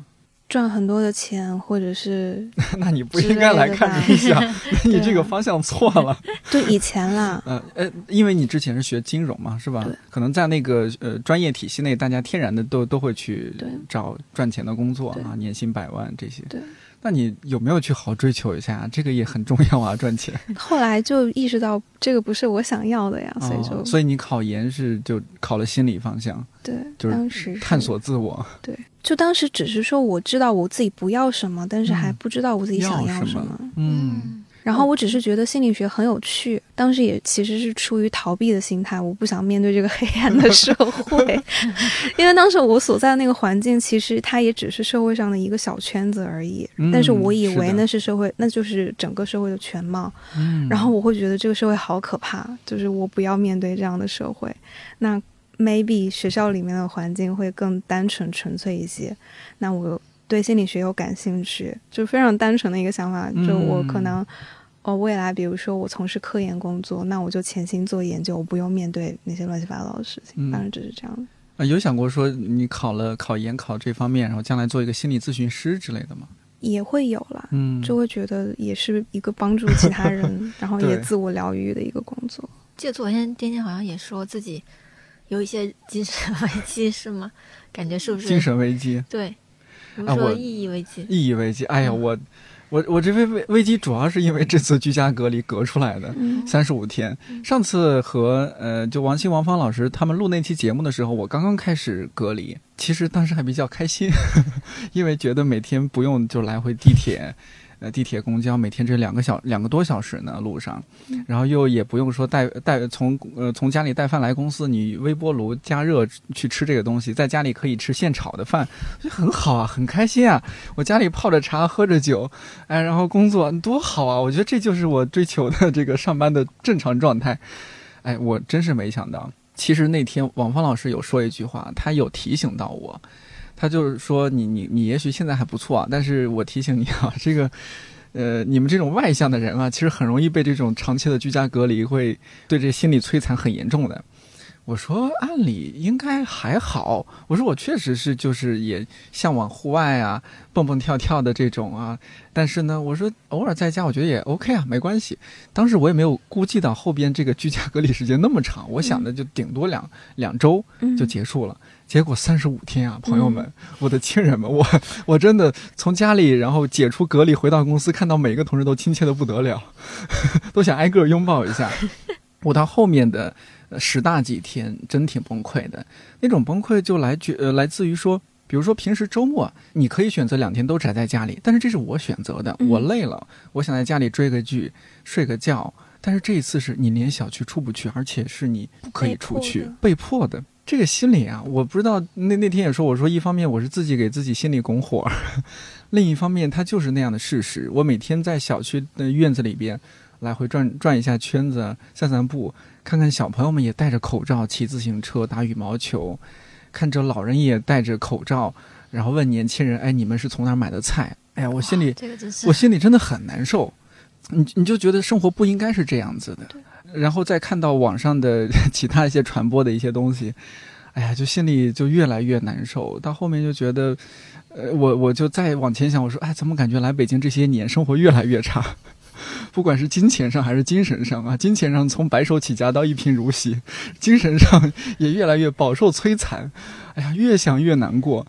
赚很多的钱，或者是 那你不应该来看冥想，那你这个方向错了。就，以前啦，呃呃，因为你之前是学金融嘛，是吧？可能在那个呃专业体系内，大家天然的都都会去找赚钱的工作啊，年薪百万这些。对。那你有没有去好追求一下？这个也很重要啊，赚钱。后来就意识到这个不是我想要的呀，所以就、哦、所以你考研是就考了心理方向，对，就是当时探索自我。对，就当时只是说我知道我自己不要什么，但是还不知道我自己想要什么。嗯。然后我只是觉得心理学很有趣，当时也其实是出于逃避的心态，我不想面对这个黑暗的社会，因为当时我所在的那个环境，其实它也只是社会上的一个小圈子而已。嗯、但是我以为那是社会，那就是整个社会的全貌。嗯。然后我会觉得这个社会好可怕，就是我不要面对这样的社会。那 maybe 学校里面的环境会更单纯纯粹一些。那我。对心理学有感兴趣，就非常单纯的一个想法，就我可能，哦，未来比如说我从事科研工作，那我就潜心做研究，我不用面对那些乱七八糟的事情。嗯、当然只是这样的。啊，有想过说你考了考研考这方面，然后将来做一个心理咨询师之类的吗？也会有啦，嗯，就会觉得也是一个帮助其他人，然后也自我疗愈的一个工作。记得昨天天天好像也说自己有一些精神 危机，是吗？感觉是不是？精神危机、对，啊我说意义危机。意义危机。哎呀，嗯我我我这危危危机主要是因为这次居家隔离隔出来的。嗯三十五天。上次和呃，就王鑫、王芳老师他们录那期节目的时候，我刚刚开始隔离，其实当时还比较开心，因为觉得每天不用就来回地铁。呃，地铁、公交每天这两个小两个多小时呢，路上，然后又也不用说带带从呃从家里带饭来公司，你微波炉加热去吃这个东西，在家里可以吃现炒的饭，就很好啊，很开心啊。我家里泡着茶，喝着酒，哎，然后工作多好啊！我觉得这就是我追求的这个上班的正常状态。哎，我真是没想到，其实那天王芳老师有说一句话，他有提醒到我，他就是说你你你也许现在还不错啊，但是我提醒你啊，这个。呃，你们这种外向的人啊，其实很容易被这种长期的居家隔离会对这心理摧残很严重的。我说按理应该还好，我说我确实是就是也向往户外啊，蹦蹦跳跳的这种啊，但是呢，我说偶尔在家，我觉得也 OK 啊，没关系。当时我也没有估计到后边这个居家隔离时间那么长，我想的就顶多两、两周嗯就结束了。结果三十五天啊，朋友们，我的亲人们，我我真的从家里然后解除隔离回到公司，看到每个同事都亲切的不得了，都想挨个拥抱一下。我到后面的呃十大几天真挺崩溃的，那种崩溃就来觉呃来自于说，比如说平时周末你可以选择两天都宅在家里，但是这是我选择的，嗯我累了，我想在家里追个剧、睡个觉，但是这一次是你连小区出不去，而且是你不可以出去，被迫的。这个心理啊，我不知道。那那天也说，我说一方面我是自己给自己心里拱火，另一方面它就是那样的事实。我每天在小区的院子里边来回转转一下圈子，散散步，看看小朋友们也戴着口罩骑自行车、打羽毛球，看着老人也戴着口罩，然后问年轻人：“哎，你们是从哪儿买的菜？”哎呀，我心里这个真是我心里真的很难受。你你就觉得生活不应该是这样子的，然后再看到网上的 其他一些传播的一些东西，哎呀，就心里就越来越难受。到后面就觉得，呃，我我就再往前想，我说，哎，怎么感觉来北京这些年生活越来越差？不管是金钱上还是精神上啊，金钱上从白手起家到一贫如洗，精神上也越来越饱受摧残。哎呀，越想越难过。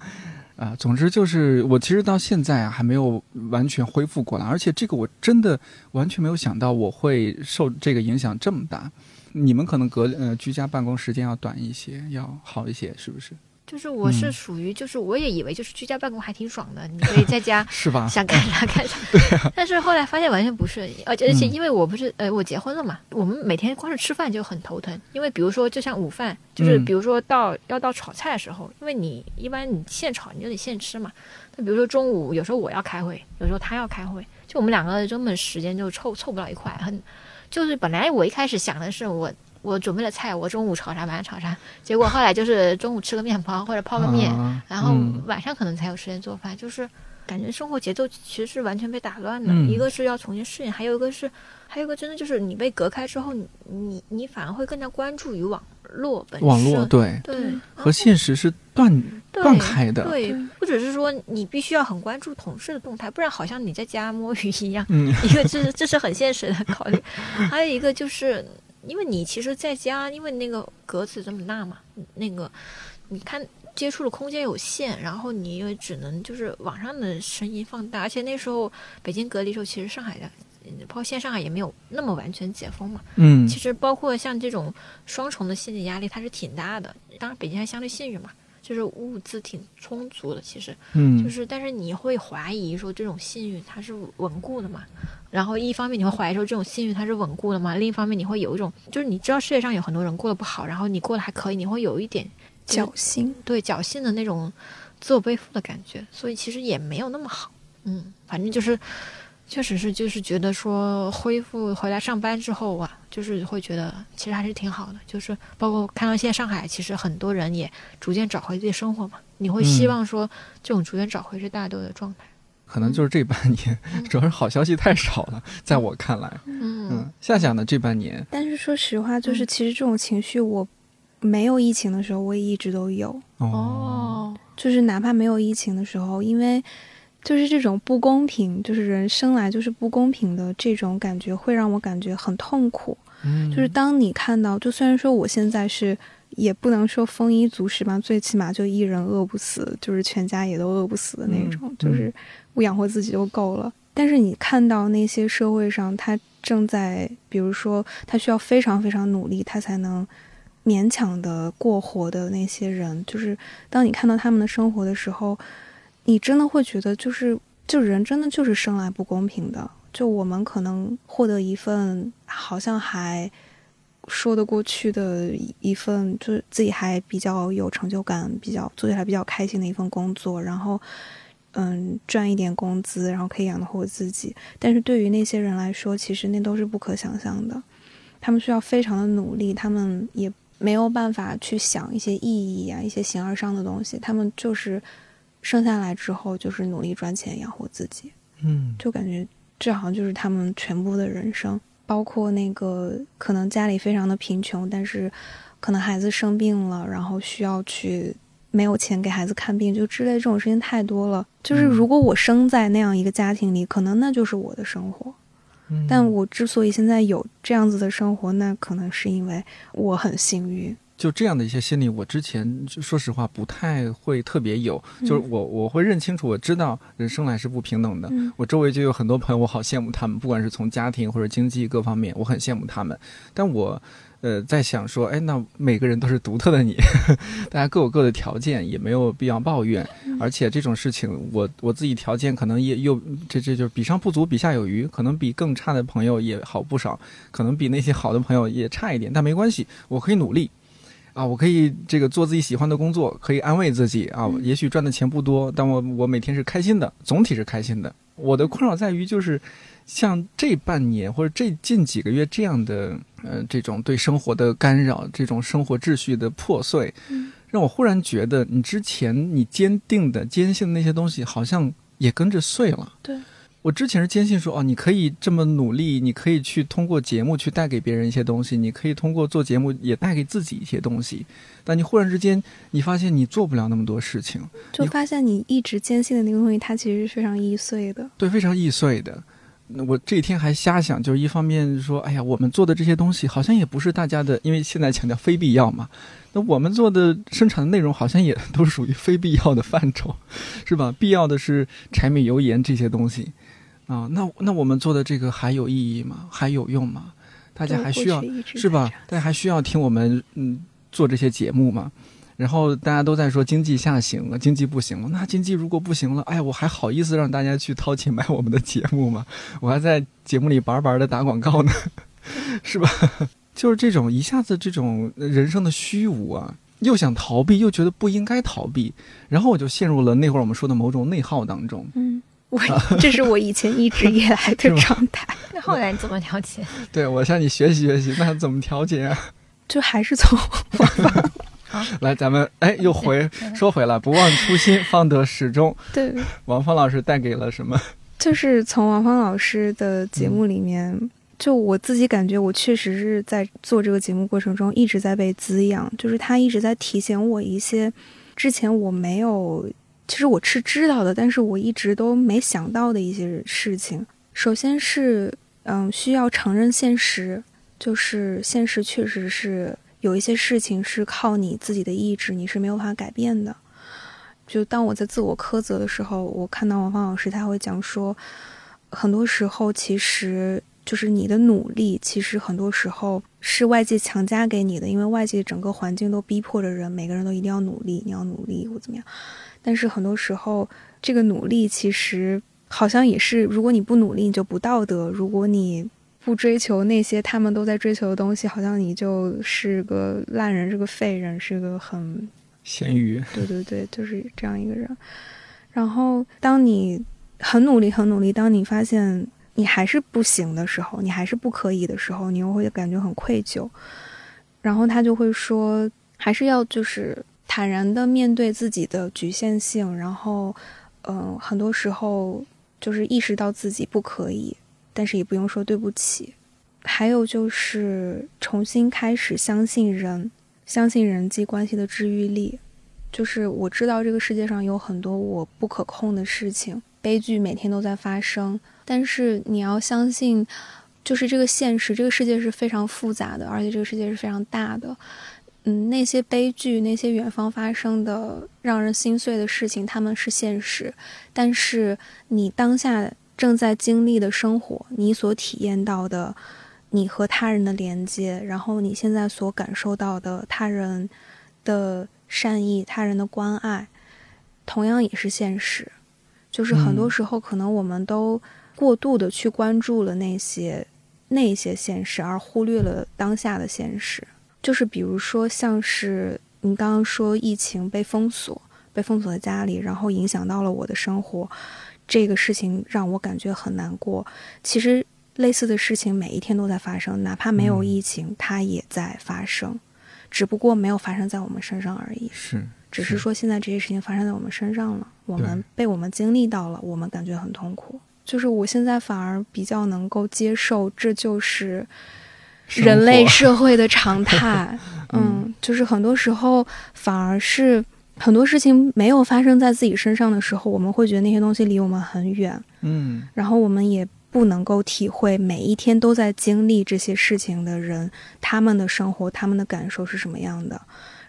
啊，总之就是我其实到现在啊还没有完全恢复过来，而且这个我真的完全没有想到我会受这个影响这么大。你们可能隔呃居家办公时间要短一些，要好一些，是不是？就是我是嗯属于，就是我也以为就是居家办公还挺爽的，你可以在家 是吧？想干啥干啥。但是后来发现完全不是，而且而且嗯因为我不是呃我结婚了嘛，我们每天光是吃饭就很头疼，因为比如说就像午饭，就是嗯比如说到要到炒菜的时候，因为你一般你现炒你就得现吃嘛。那比如说中午有时候我要开会，有时候他要开会，就我们两个根本时间就凑凑不到一块，很就是本来我一开始想的是我。我准备了菜，我中午炒啥，晚上炒啥。结果后来就是中午吃个面包或者泡个面，啊然后嗯晚上可能才有时间做饭，就是感觉生活节奏其实是完全被打乱的。嗯一个是要重新适应，还有一个是，还有一个真的就是你被隔开之后，你你你反而会更加关注于网络本身。网络对对和现实是断断开的，对对，不只是说你必须要很关注同事的动态，不然好像你在家摸鱼一样。嗯一个这是这是很现实的考虑，还有一个就是因为你其实在家，因为那个格子这么大嘛，那个你看接触的空间有限，然后你又只能就是网上的声音放大，而且那时候北京隔离的时候，其实上海的。包括现上海也没有那么完全解封嘛，嗯其实包括像这种双重的心理压力，它是挺大的。当然，北京还相对幸运嘛，就是物资挺充足的。其实嗯就是，但是你会怀疑说这种幸运它是稳固的嘛？然后一方面你会怀疑说这种幸运它是稳固的嘛？另一方面你会有一种，就是你知道世界上有很多人过得不好，然后你过得还可以，你会有一点侥幸，对侥幸的那种自我背负的感觉，所以其实也没有那么好。嗯，反正就是，确实是就是觉得说恢复回来上班之后啊，就是会觉得其实还是挺好的。就是包括看到现在上海，其实很多人也逐渐找回自己生活嘛。你会希嗯望说这种逐渐找回是大家都的状态。可能就是这半年，主要是好消息太少了，在我看来，嗯嗯，夏夏呢这半年，但是说实话，就是嗯其实这种情绪，我没有疫情的时候，我也一直都有。哦，哦，就是哪怕没有疫情的时候，因为就是这种不公平，就是人生来就是不公平的这种感觉，会让我感觉很痛苦。嗯，就是当你看到，就虽然说我现在是也不能说丰衣足食吧，最起码就一人饿不死，就是全家也都饿不死的那种，嗯就是我养活自己就够了。但是你看到那些社会上，他正在，比如说他需要非常非常努力，他才能勉强的过活的那些人，就是当你看到他们的生活的时候，你真的会觉得，就是就人真的就是生来不公平的。就我们可能获得一份好像还说得过去的一份，就是自己还比较有成就感、比较做起来比较开心的一份工作，然后嗯赚一点工资，然后可以养得活自己。但是对于那些人来说，其实那都是不可想象的。他们需要非常的努力，他们也没有办法去想一些意义啊、一些形而上的东西。他们就是生下来之后就是努力赚钱养活自己，嗯就感觉这好像就是他们全部的人生。包括那个可能家里非常的贫穷，但是可能孩子生病了，然后需要去没有钱给孩子看病，就之类这种事情太多了。就是如果我生在那样一个家庭里，可能那就是我的生活。嗯但我之所以现在有这样子的生活，那可能是因为我很幸运。就这样的一些心理，我之前说实话不太会特别有，就是我我会认清楚，我知道人生来是不平等的。嗯我周围就有很多朋友，我好羡慕他们，不管是从家庭或者经济各方面，我很羡慕他们。但我呃在想说，哎，那每个人都是独特的你，大家各有各的条件，也没有必要抱怨。而且这种事情，我我自己条件可能也又这这就是比上不足，比下有余，可能比更差的朋友也好不少，可能比那些好的朋友也差一点，但没关系，我可以努力。啊，我可以这个做自己喜欢的工作，可以安慰自己啊。也许赚的钱不多，但我我每天是开心的，总体是开心的。我的困扰在于，就是像这半年或者这近几个月这样的呃这种对生活的干扰，这种生活秩序的破碎，嗯让我忽然觉得，你之前你坚定的、坚信的那些东西，好像也跟着碎了。对。我之前是坚信说，哦，你可以这么努力，你可以去通过节目去带给别人一些东西，你可以通过做节目也带给自己一些东西。但你忽然之间，你发现你做不了那么多事情，就发现你一直坚信的那个东西，它其实是非常易碎的。对，非常易碎的。那我这一天还瞎想，就是一方面说，哎呀，我们做的这些东西好像也不是大家的，因为现在强调非必要嘛。那我们做的生产的内容好像也都属于非必要的范畴，是吧？必要的是柴米油盐这些东西啊。那那我们做的这个还有意义吗？还有用吗？大家还需要是吧？大家还需要听我们嗯做这些节目吗？然后大家都在说经济下行了，经济不行了。那经济如果不行了，哎呀，我还好意思让大家去掏钱买我们的节目吗？我还在节目里板板的打广告呢，是吧？就是这种一下子这种人生的虚无啊，又想逃避，又觉得不应该逃避，然后我就陷入了那会儿我们说的某种内耗当中。嗯，我 这是我以前一直以来的状态。那后来你怎么调节？对我向你学习学习，那怎么调节啊？就还是从来，咱们哎，又回说回来，不忘初心，方得始终。对，王芳老师带给了什么？就是从王芳老师的节目里面，嗯、就我自己感觉，我确实是在做这个节目过程中一直在被滋养，就是他一直在提醒我一些之前我没有，其实我是知道的，但是我一直都没想到的一些事情。首先是，嗯，需要承认现实，就是现实确实是。有一些事情是靠你自己的意志，你是没有办法改变的。就当我在自我苛责的时候，我看到王芳老师他会讲说，很多时候其实就是你的努力，其实很多时候是外界强加给你的，因为外界整个环境都逼迫着人，每个人都一定要努力，你要努力或怎么样。但是很多时候，这个努力其实好像也是，如果你不努力，你就不道德；如果你不追求那些他们都在追求的东西，好像你就是个烂人，是个废人，是个很咸鱼。对对对，就是这样一个人。然后，当你很努力、很努力，当你发现你还是不行的时候，你还是不可以的时候，你又会感觉很愧疚。然后他就会说，还是要就是坦然的面对自己的局限性，然后，嗯、很多时候就是意识到自己不可以。但是也不用说对不起，还有就是重新开始相信人，相信人际关系的治愈力。就是我知道这个世界上有很多我不可控的事情，悲剧每天都在发生，但是你要相信，就是这个现实，这个世界是非常复杂的，而且这个世界是非常大的。嗯，那些悲剧，那些远方发生的让人心碎的事情，他们是现实。但是你当下正在经历的生活，你所体验到的，你和他人的连接，然后你现在所感受到的他人的善意、他人的关爱，同样也是现实。就是很多时候，可能我们都过度的去关注了那些那些现实，而忽略了当下的现实。就是比如说，像是你刚刚说疫情被封锁，被封锁在家里，然后影响到了我的生活，这个事情让我感觉很难过。其实类似的事情每一天都在发生，哪怕没有疫情，它也在发生，只不过没有发生在我们身上而已。是，只是说现在这些事情发生在我们身上了，我们被我们经历到了，我们感觉很痛苦。就是我现在反而比较能够接受，这就是。人类社会的常态，嗯，就是很多时候反而是很多事情没有发生在自己身上的时候，我们会觉得那些东西离我们很远，嗯，然后我们也不能够体会每一天都在经历这些事情的人他们的生活、他们的感受是什么样的。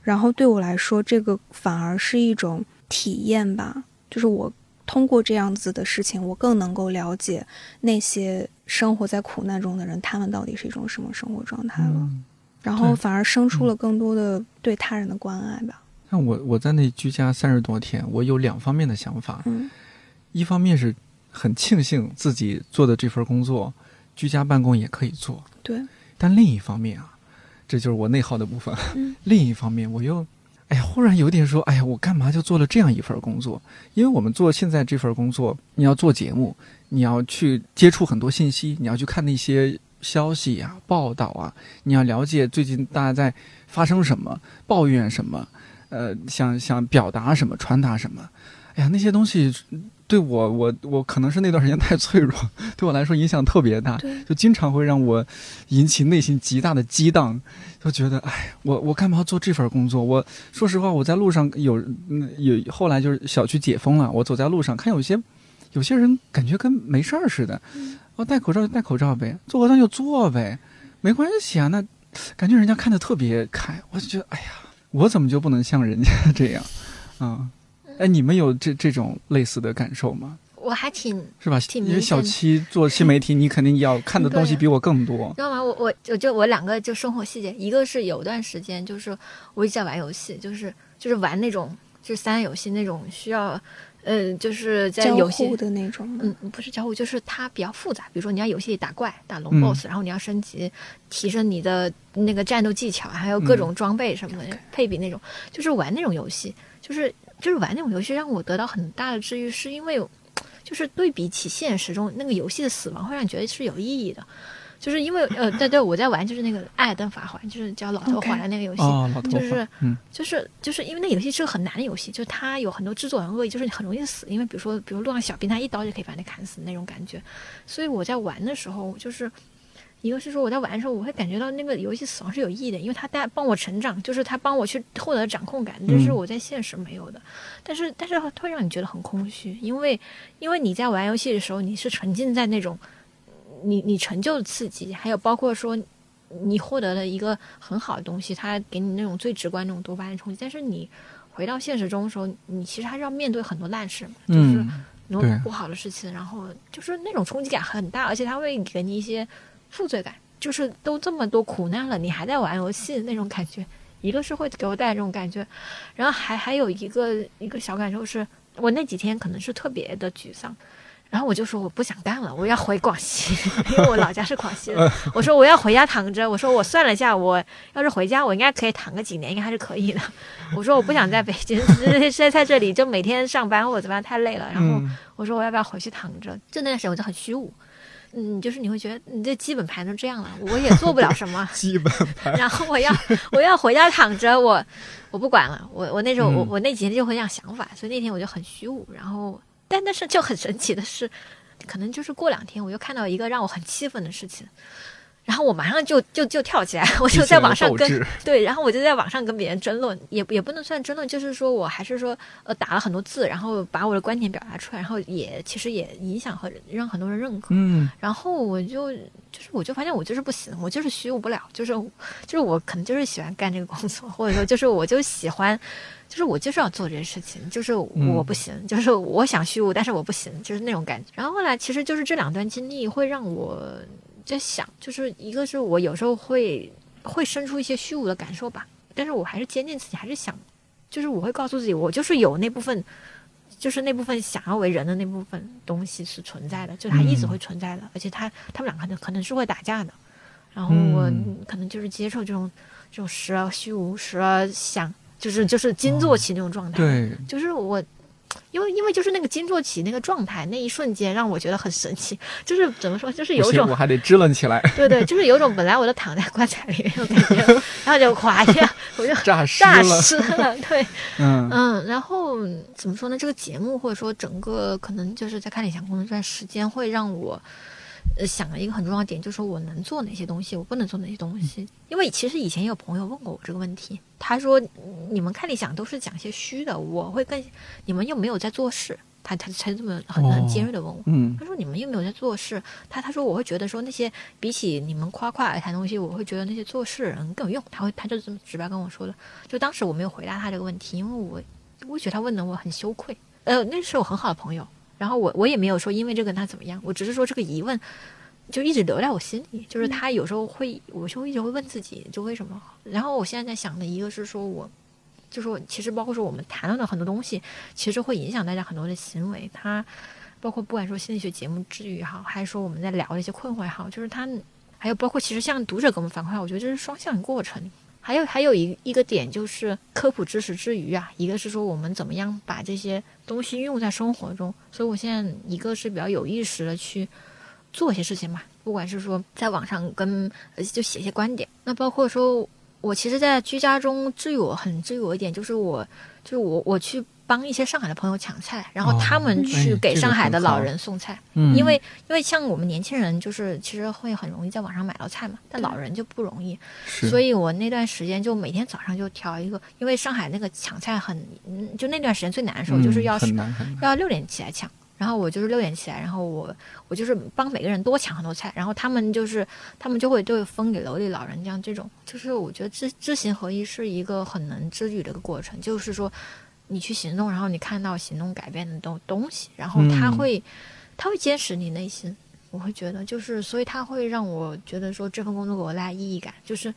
然后对我来说，这个反而是一种体验吧，就是我。通过这样子的事情，我更能够了解那些生活在苦难中的人，他们到底是一种什么生活状态了。然后反而生出了更多的对他人的关爱吧。那我，我在那居家三十多天，我有两方面的想法。嗯，一方面是很庆幸自己做的这份工作，居家办公也可以做。对。但另一方面啊，这就是我内耗的部分。另一方面，我又。哎呀，忽然有点说，哎呀，我干嘛就做了这样一份工作？因为我们做现在这份工作，你要做节目，你要去接触很多信息，你要去看那些消息呀、报道啊，你要了解最近大家在发生什么、抱怨什么，呃，想想表达什么、传达什么。哎呀，那些东西。对我，我我可能是那段时间太脆弱，对我来说影响特别大，就经常会让我引起内心极大的激荡，就觉得，哎，我我干嘛要做这份工作？我说实话，我在路上有有后来就是小区解封了，我走在路上看有些有些人感觉跟没事儿似的，哦，戴口罩就戴口罩呗，做核酸就做呗，没关系啊，那感觉人家看的特别开，我就觉得，哎呀，我怎么就不能像人家这样，啊？哎，你们有这这种类似的感受吗？我还挺是吧？因为小七做新媒体，你肯定要看的东西比我更多。知道吗？我我我就我两个就生活细节，一个是有段时间就是我一直在玩游戏，就是就是玩那种就是三 A 游戏那种需要，呃，就是在游戏的那种。嗯，不是交互，就是它比较复杂。比如说你要游戏里打怪、打龙 BOSS，然后你要升级、提升你的那个战斗技巧，还有各种装备什么的配比那种，就是玩那种游戏，就是。就是玩那种游戏让我得到很大的治愈，是因为，就是对比起现实中那个游戏的死亡，会让你觉得是有意义的。就是因为呃，对对，我在玩就是那个《艾尔登法环》，就是叫老头环的那个游戏，就是就是就是因为那游戏是个很难的游戏，就是它有很多制作人恶意，就是你很容易死，因为比如说比如路上小兵他一刀就可以把你砍死那种感觉。所以我在玩的时候就是。一个是说我在玩的时候，我会感觉到那个游戏死亡是有意义的，因为它带帮我成长，就是它帮我去获得掌控感，这是我在现实没有的。但是，但是会让你觉得很空虚，因为因为你在玩游戏的时候，你是沉浸在那种你你成就的刺激，还有包括说你获得了一个很好的东西，它给你那种最直观那种多巴胺冲击。但是你回到现实中的时候，你其实还是要面对很多烂事，就是很多不好的事情，然后就是那种冲击感很大，而且它会给你一些。负罪感就是都这么多苦难了，你还在玩游戏那种感觉，一个是会给我带来这种感觉，然后还还有一个一个小感受是，我那几天可能是特别的沮丧，然后我就说我不想干了，我要回广西，因为我老家是广西的，我说我要回家躺着，我说我算了一下，我要是回家，我应该可以躺个几年，应该还是可以的。我说我不想在北京 在在这里就每天上班或者怎么样太累了，然后我说我要不要回去躺着？就那段时间我就很虚无。嗯，就是你会觉得你这基本盘都这样了，我也做不了什么。基本盘。然后我要我要回家躺着，我我不管了。我我那时候我我那几天就很想想法，所以那天我就很虚无。然后，但但是就很神奇的是，可能就是过两天我又看到一个让我很气愤的事情，然后我马上就就就跳起来，我就在网上跟对，然后我就在网上跟别人争论，也也不能算争论，就是说我还是说呃打了很多字，然后把我的观点表达出来，然后也其实也影响和让很多人认可。嗯，然后我就就是我就发现我就是不行，我就是虚无不了，就是就是我可能就是喜欢干这个工作，或者说就是我就喜欢，就是我就是要做这些事情，就是我不行，就是我想虚无，但是我不行，就是那种感觉。然后后来其实就是这两段经历会让我。在想，就是一个是我有时候会会生出一些虚无的感受吧，但是我还是坚定自己，还是想，就是我会告诉自己，我就是有那部分，就是那部分想要为人的那部分东西是存在的，就它一直会存在的，而且它他们两个可能可能是会打架的，然后我可能就是接受这种这种时而虚无，时而想，就是就是惊坐起那种状态，对，就是我。因为因为就是那个金坐起那个状态，那一瞬间让我觉得很神奇，就是怎么说，就是有种我还得支棱起来，对对，就是有种本来我都躺在棺材里那种感觉，然后就垮一下，我就诈尸了，对，嗯嗯，然后怎么说呢？这个节目或者说整个可能就是在看理想工作这段时间，会让我。呃，想了一个很重要的点，就是说我能做哪些东西，我不能做哪些东西。因为其实以前有朋友问过我这个问题，他说你们看理想都是讲些虚的，我会更你们又没有在做事，他他才这么很很尖锐的问我，嗯，他说你们又没有在做事，他他说我会觉得说那些比起你们夸夸而谈东西，我会觉得那些做事人更有用，他会他就这么直白跟我说的。就当时我没有回答他这个问题，因为我我觉得他问的我很羞愧，呃，那是我很好的朋友。然后我我也没有说因为这个他怎么样，我只是说这个疑问就一直留在我心里，就是他有时候会，我就一直会问自己，就为什么？然后我现在在想的一个是说，我就说其实包括说我们谈论的很多东西，其实会影响大家很多的行为。他包括不管说心理学节目治愈也好，还是说我们在聊的一些困惑也好，就是他还有包括其实像读者给我们反馈，我觉得这是双向的过程。还有还有一一个点就是科普知识之余啊，一个是说我们怎么样把这些东西用在生活中。所以我现在一个是比较有意识的去做一些事情嘛，不管是说在网上跟就写一些观点，那包括说我其实，在居家中治愈我很治愈我一点，就是我就是我我去。帮一些上海的朋友抢菜，然后他们去给上海的老人送菜。嗯，因为因为像我们年轻人，就是其实会很容易在网上买到菜嘛，但老人就不容易。所以我那段时间就每天早上就挑一个，因为上海那个抢菜很，就那段时间最难受，就是要要六点起来抢。然后我就是六点起来，然后我我就是帮每个人多抢很多菜，然后他们就是他们就会就会分给楼里老人，这样这种就是我觉得知知行合一是一个很能治愈的一个过程，就是说。你去行动，然后你看到行动改变的东东西，然后他会，他会坚持你内心。我会觉得，就是所以他会让我觉得说这份工作给我带来意义感，就是。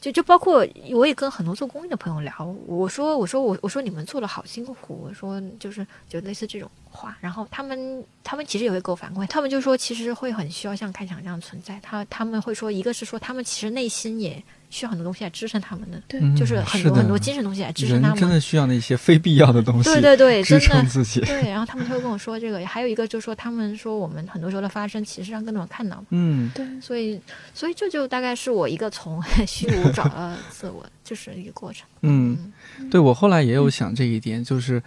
就就包括我也跟很多做公益的朋友聊，我说我说我我说你们做的好辛苦，我说就是就类似这种话，然后他们他们其实也会给我反馈，他们就说其实会很需要像开场这样存在，他他们会说一个是说他们其实内心也需要很多东西来支撑他们的，对，就是很多很多精神东西来支撑他们，真的需要那些非必要的东西，对对对，支撑自己，对，然后他们就会跟我说这个，还有一个就是说他们说我们很多时候的发生其实让更多人看到，嗯，对，所以所以这就大概是我一个从 虚无。找到自我就是一个过程。嗯，对我后来也有想这一点，就是，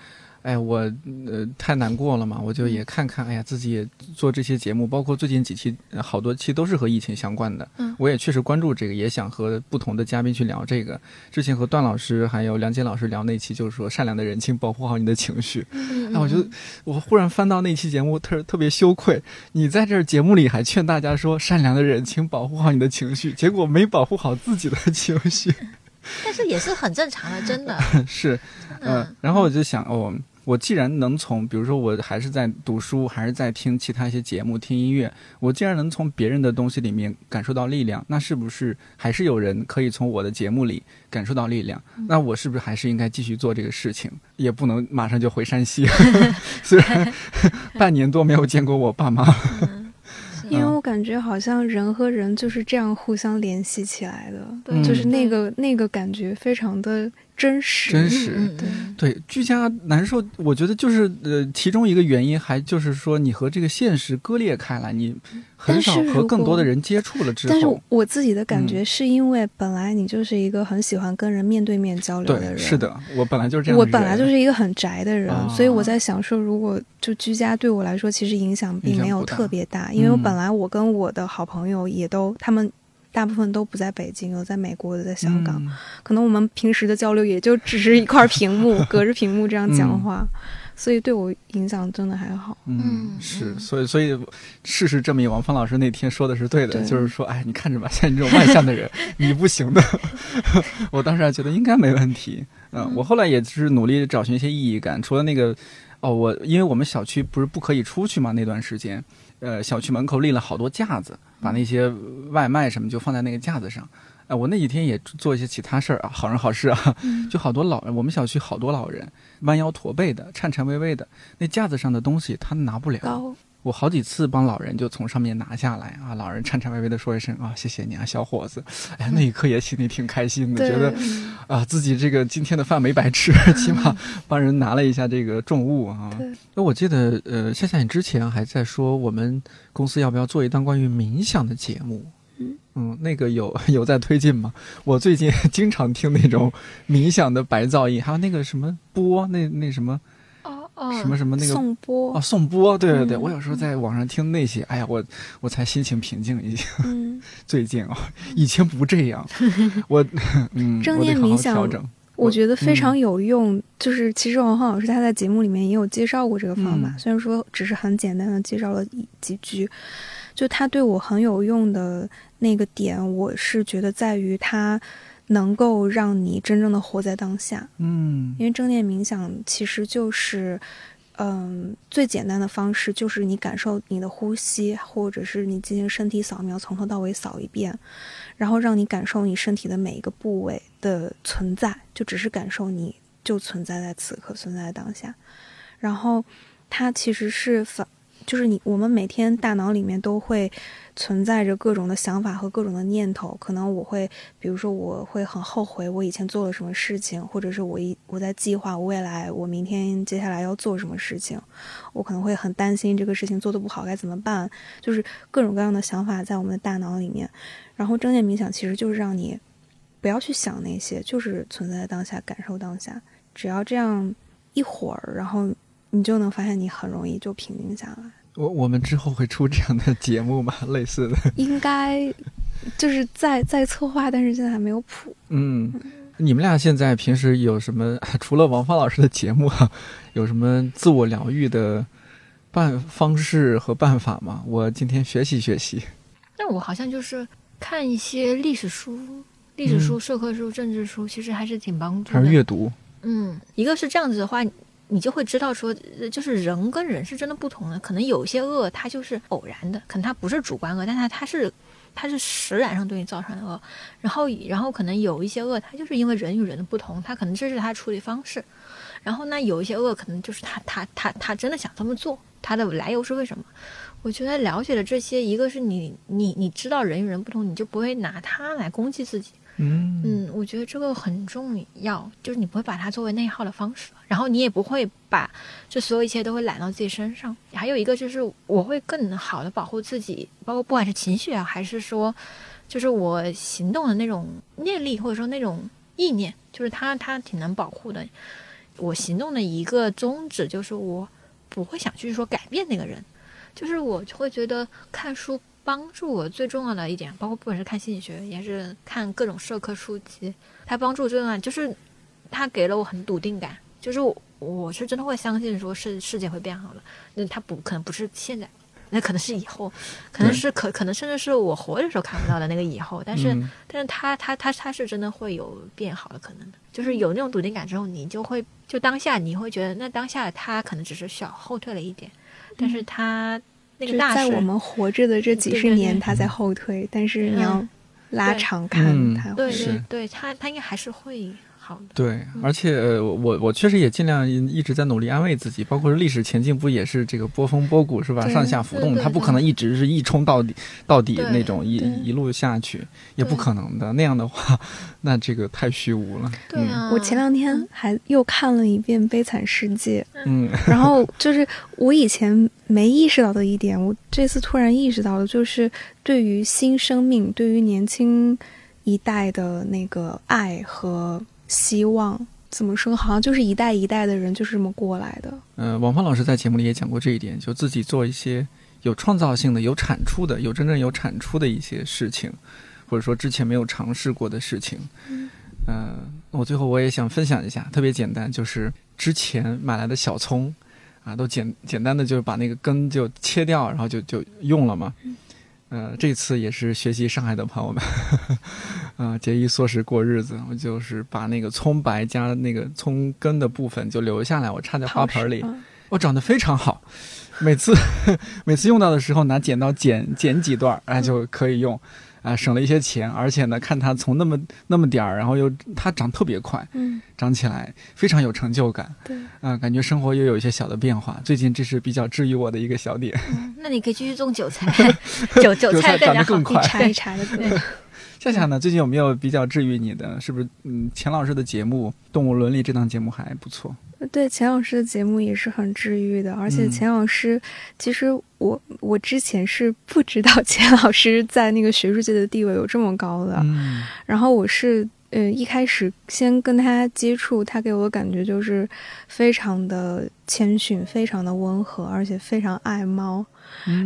哎，我呃太难过了嘛，我就也看看，哎呀，自己也做这些节目，包括最近几期好多期都是和疫情相关的。嗯，我也确实关注这个，也想和不同的嘉宾去聊这个。之前和段老师还有梁杰老师聊那期，就是说善良的人，请保护好你的情绪。嗯，哎，我就我忽然翻到那期节目，特特别羞愧。你在这节目里还劝大家说，善良的人，请保护好你的情绪，结果没保护好自己的情绪。但是也是很正常的，真的 是，嗯，然后我就想，哦，我既然能从，比如说我还是在读书，还是在听其他一些节目、听音乐，我既然能从别人的东西里面感受到力量，那是不是还是有人可以从我的节目里感受到力量？那我是不是还是应该继续做这个事情？也不能马上就回山西，虽然 半年多没有见过我爸妈。因为我感觉好像人和人就是这样互相联系起来的，就是那个那个感觉非常的真实。真实，对。对，居家难受，我觉得就是呃，其中一个原因还就是说你和这个现实割裂开来，你。很少和更多的人接触了之后，但是我自己的感觉是因为本来你就是一个很喜欢跟人面对面交流的人，是的，我本来就是这样。我本来就是一个很宅的人，所以我在想说，如果就居家对我来说，其实影响并没有特别大，因为我本来我跟我的好朋友也都他们大部分都不在北京，有在美国有，在香港。嗯。可能我们平时的交流也就只是一块屏幕，隔着屏幕这样讲话，所以对我影响真的还好。嗯，嗯是，嗯。所以所以事实证明，王芳老师那天说的是对的，对。就是说，哎，你看着吧，像你这种外向的人，你不行的。我当时还觉得应该没问题，嗯、嗯。我后来也是努力找寻一些意义感，除了那个，哦，我因为我们小区不是不可以出去嘛，那段时间，呃，小区门口立了好多架子，把那些外卖什么就放在那个架子上。哎、我那几天也做一些其他事儿啊，好人好事啊，就好多老人，我们小区好多老人弯腰驼背的、颤颤巍巍的，那架子上的东西他拿不了。高，我好几次帮老人就从上面拿下来啊，老人颤颤巍巍的说一声啊，谢谢你啊，小伙子。哎，那一刻也心里挺开心的，觉得啊自己这个今天的饭没白吃，起码帮人拿了一下这个重物啊。那我记得呃，夏夏你之前还在说我们公司要不要做一档关于冥想的节目。嗯嗯，那个有 有在推进吗？我最近经常听那种冥想的白噪音，还有那个什么波，那那什么什么什么那个颂钵哦，，颂钵，对对对，嗯我有时候在网上听那些，哎呀，我我才心情平静一些。嗯，最近啊、以前不这样，我 嗯，正念冥想调整。我觉得非常嗯有用。就是其实王浩老师他在节目里面也有介绍过这个方法，嗯虽然说只是很简单的介绍了几句，就他对我很有用的那个点，我是觉得在于它能够让你真正的活在当下。嗯因为正念冥想其实就是，嗯，最简单的方式就是你感受你的呼吸，或者是你进行身体扫描，从头到尾扫一遍，然后让你感受你身体的每一个部位的存在，就只是感受你就存在在此刻，存在在当下。然后它其实是反，就是你我们每天大脑里面都会存在着各种的想法和各种的念头，可能我会，比如说我会很后悔我以前做了什么事情，或者是我一我在计划未来我明天接下来要做什么事情，我可能会很担心这个事情做得不好该怎么办，就是各种各样的想法在我们的大脑里面。然后正念冥想其实就是让你不要去想那些，就是存在在当下，感受当下。只要这样一会儿，然后你就能发现你很容易就平静下来。我我们之后会出这样的节目吗？类似的，应该就是在在策划，但是现在还没有谱。嗯。你们俩现在平时有什么？除了王芳老师的节目啊，有什么自我疗愈的办方式和办法吗？我今天学习学习。那我好像就是看一些历史书、历史书、社科书、政治书，其实还是挺帮助还是。阅读？嗯，一个是这样子的话，你就会知道说，就是人跟人是真的不同的。可能有些恶它就是偶然的，可能它不是主观恶，但它它是它是实然上对你造成的恶。然后然后可能有一些恶，它就是因为人与人的不同，它可能这是它处理方式。然后那，有一些恶可能就是他他他他真的想这么做，他的来由是为什么？我觉得了解了这些，一个是你你你知道人与人不同，你就不会拿它来攻击自己。嗯嗯，我觉得这个很重要，就是你不会把它作为内耗的方式，然后你也不会把这所有一切都会揽到自己身上。还有一个就是，我会更好的保护自己，包括不管是情绪啊，还是说，就是我行动的那种念力，或者说那种意念，就是它它挺能保护的。我行动的一个宗旨就是我不会想去说改变那个人，就是我会觉得看书帮助我最重要的一点，包括不管是看心理学，也是看各种社科书籍，它帮助最重要就是它给了我很笃定感，就是我我是真的会相信说世世界会变好了，那它不可能不是现在。那可能是以后，可能是可可能甚至是我活着时候看不到的那个以后，但是、嗯但是他他他他是真的会有变好的可能的，就是有那种笃定感之后，你就会就当下你会觉得，那当下他可能只是小后退了一点，但是它那个大势，在我们活着的这几十年，对它在后退，但是你嗯。要拉长看，嗯它会对是。对对，它它应该还是会好的。对，而且呃我我确实也尽量一直在努力安慰自己，包括历史前进不也是这个波峰波谷是吧？上下浮动，它不可能一直是一冲到底到底那种一一路下去，也不可能的。那样的话，那这个太虚无了。对啊，我前两天还又看了一遍《悲惨世界嗯，》，然后就是我以前没意识到的一点，我这次突然意识到了，就是对于新生命，对于年轻一代的那个爱和希望，怎么说？好像就是一代一代的人就是这么过来的。呃，王芳老师在节目里也讲过这一点，就自己做一些有创造性的、有产出的、有真正有产出的一些事情，或者说之前没有尝试过的事情。嗯，我最后我也想分享一下，特别简单，就是之前买来的小葱，啊，都简简单的就是把那个根就切掉，然后就就用了嘛。呃，这次也是学习上海的朋友们，啊，节衣缩食过日子，我就是把那个葱白加那个葱根的部分就留下来，我插在花盆里，我长得非常好。每次 每次用到的时候，拿剪刀剪剪几段，哎，就可以用。啊，省了一些钱，而且呢，看它从那么那么点儿，然后又它长特别快，嗯，长起来非常有成就感，对，啊，感觉生活又有一些小的变化。最近这是比较治愈我的一个小点。那你可以继续种韭菜，韭韭菜长得更快，一茬一茬的。夏夏呢，最近有没有比较治愈你的？是不是？嗯，钱老师的节目《动物伦理》这档节目还不错。对钱老师的节目也是很治愈的，而且钱老师，其实我我之前是不知道钱老师在那个学术界的地位有这么高的，嗯然后我是呃一开始先跟他接触，他给我的感觉就是非常的谦逊，非常的温和，而且非常爱猫。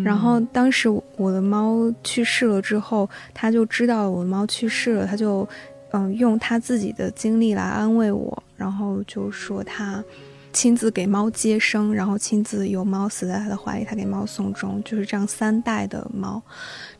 然后当时我的猫去世了之后，他就知道我的猫去世了，他就。嗯，用他自己的经历来安慰我，然后就说他亲自给猫接生，然后亲自有猫死在他的怀里，他给猫送终，就是这样三代的猫，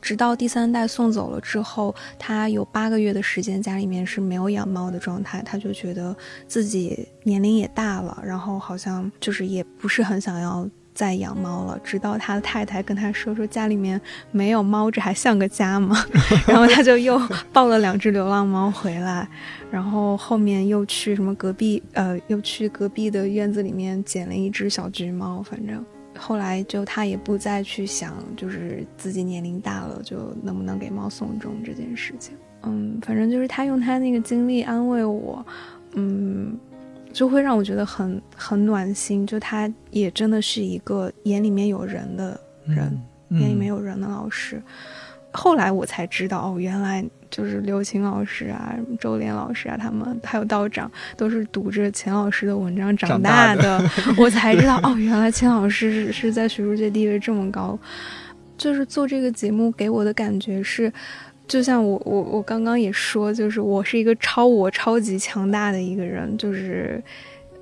直到第三代送走了之后，他有八个月的时间家里面是没有养猫的状态，他就觉得自己年龄也大了，然后好像就是也不是很想要。再养猫了，直到他的太太跟他说说家里面没有猫，这还像个家吗？然后他就又抱了两只流浪猫回来，然后后面又去什么隔壁呃，又去隔壁的院子里面捡了一只小橘猫。反正后来就他也不再去想，就是自己年龄大了就能不能给猫送终这件事情。嗯，反正就是他用他那个经历安慰我，嗯。就会让我觉得很很暖心，就他也真的是一个眼里面有人的人，眼里面有人的老师。后来我才知道，哦，原来就是刘琴老师啊、周濂老师啊，他们还有道长都是读着钱老师的文章长大的。我才知道，哦，原来钱老师是是在学术界地位这么高。就是做这个节目给我的感觉是。就像我我我刚刚也说，就是我是一个超我超级强大的一个人，就是，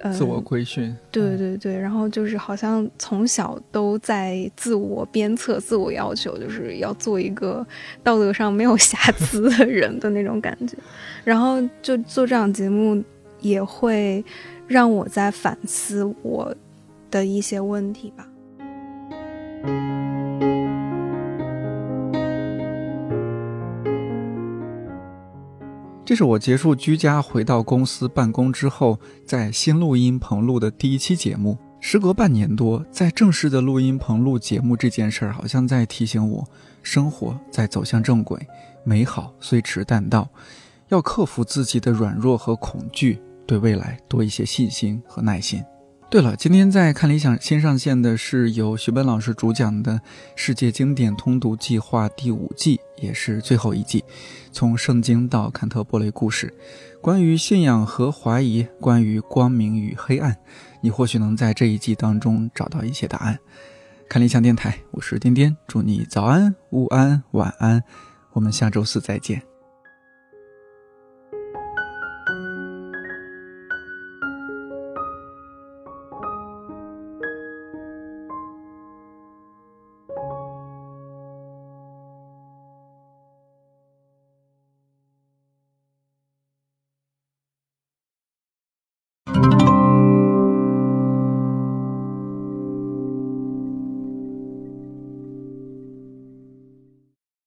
呃，自我规训，对对对，然后就是好像从小都在自我鞭策、自我要求，就是要做一个道德上没有瑕疵的人的那种感觉，然后就做这档节目也会让我在反思我的一些问题吧。这是我结束居家回到公司办公之后，在新录音棚录的第一期节目。时隔半年多，在正式的录音棚录节目这件事儿，好像在提醒我，生活在走向正轨，美好虽迟但到，要克服自己的软弱和恐惧，对未来多一些信心和耐心。对了，今天在看理想新上线的是由徐奔老师主讲的《世界经典通读计划》第五季，也是最后一季，从圣经到坎特伯雷故事，关于信仰和怀疑，关于光明与黑暗，你或许能在这一季当中找到一些答案。看理想电台，我是颠颠，祝你早安、午安、晚安，我们下周四再见。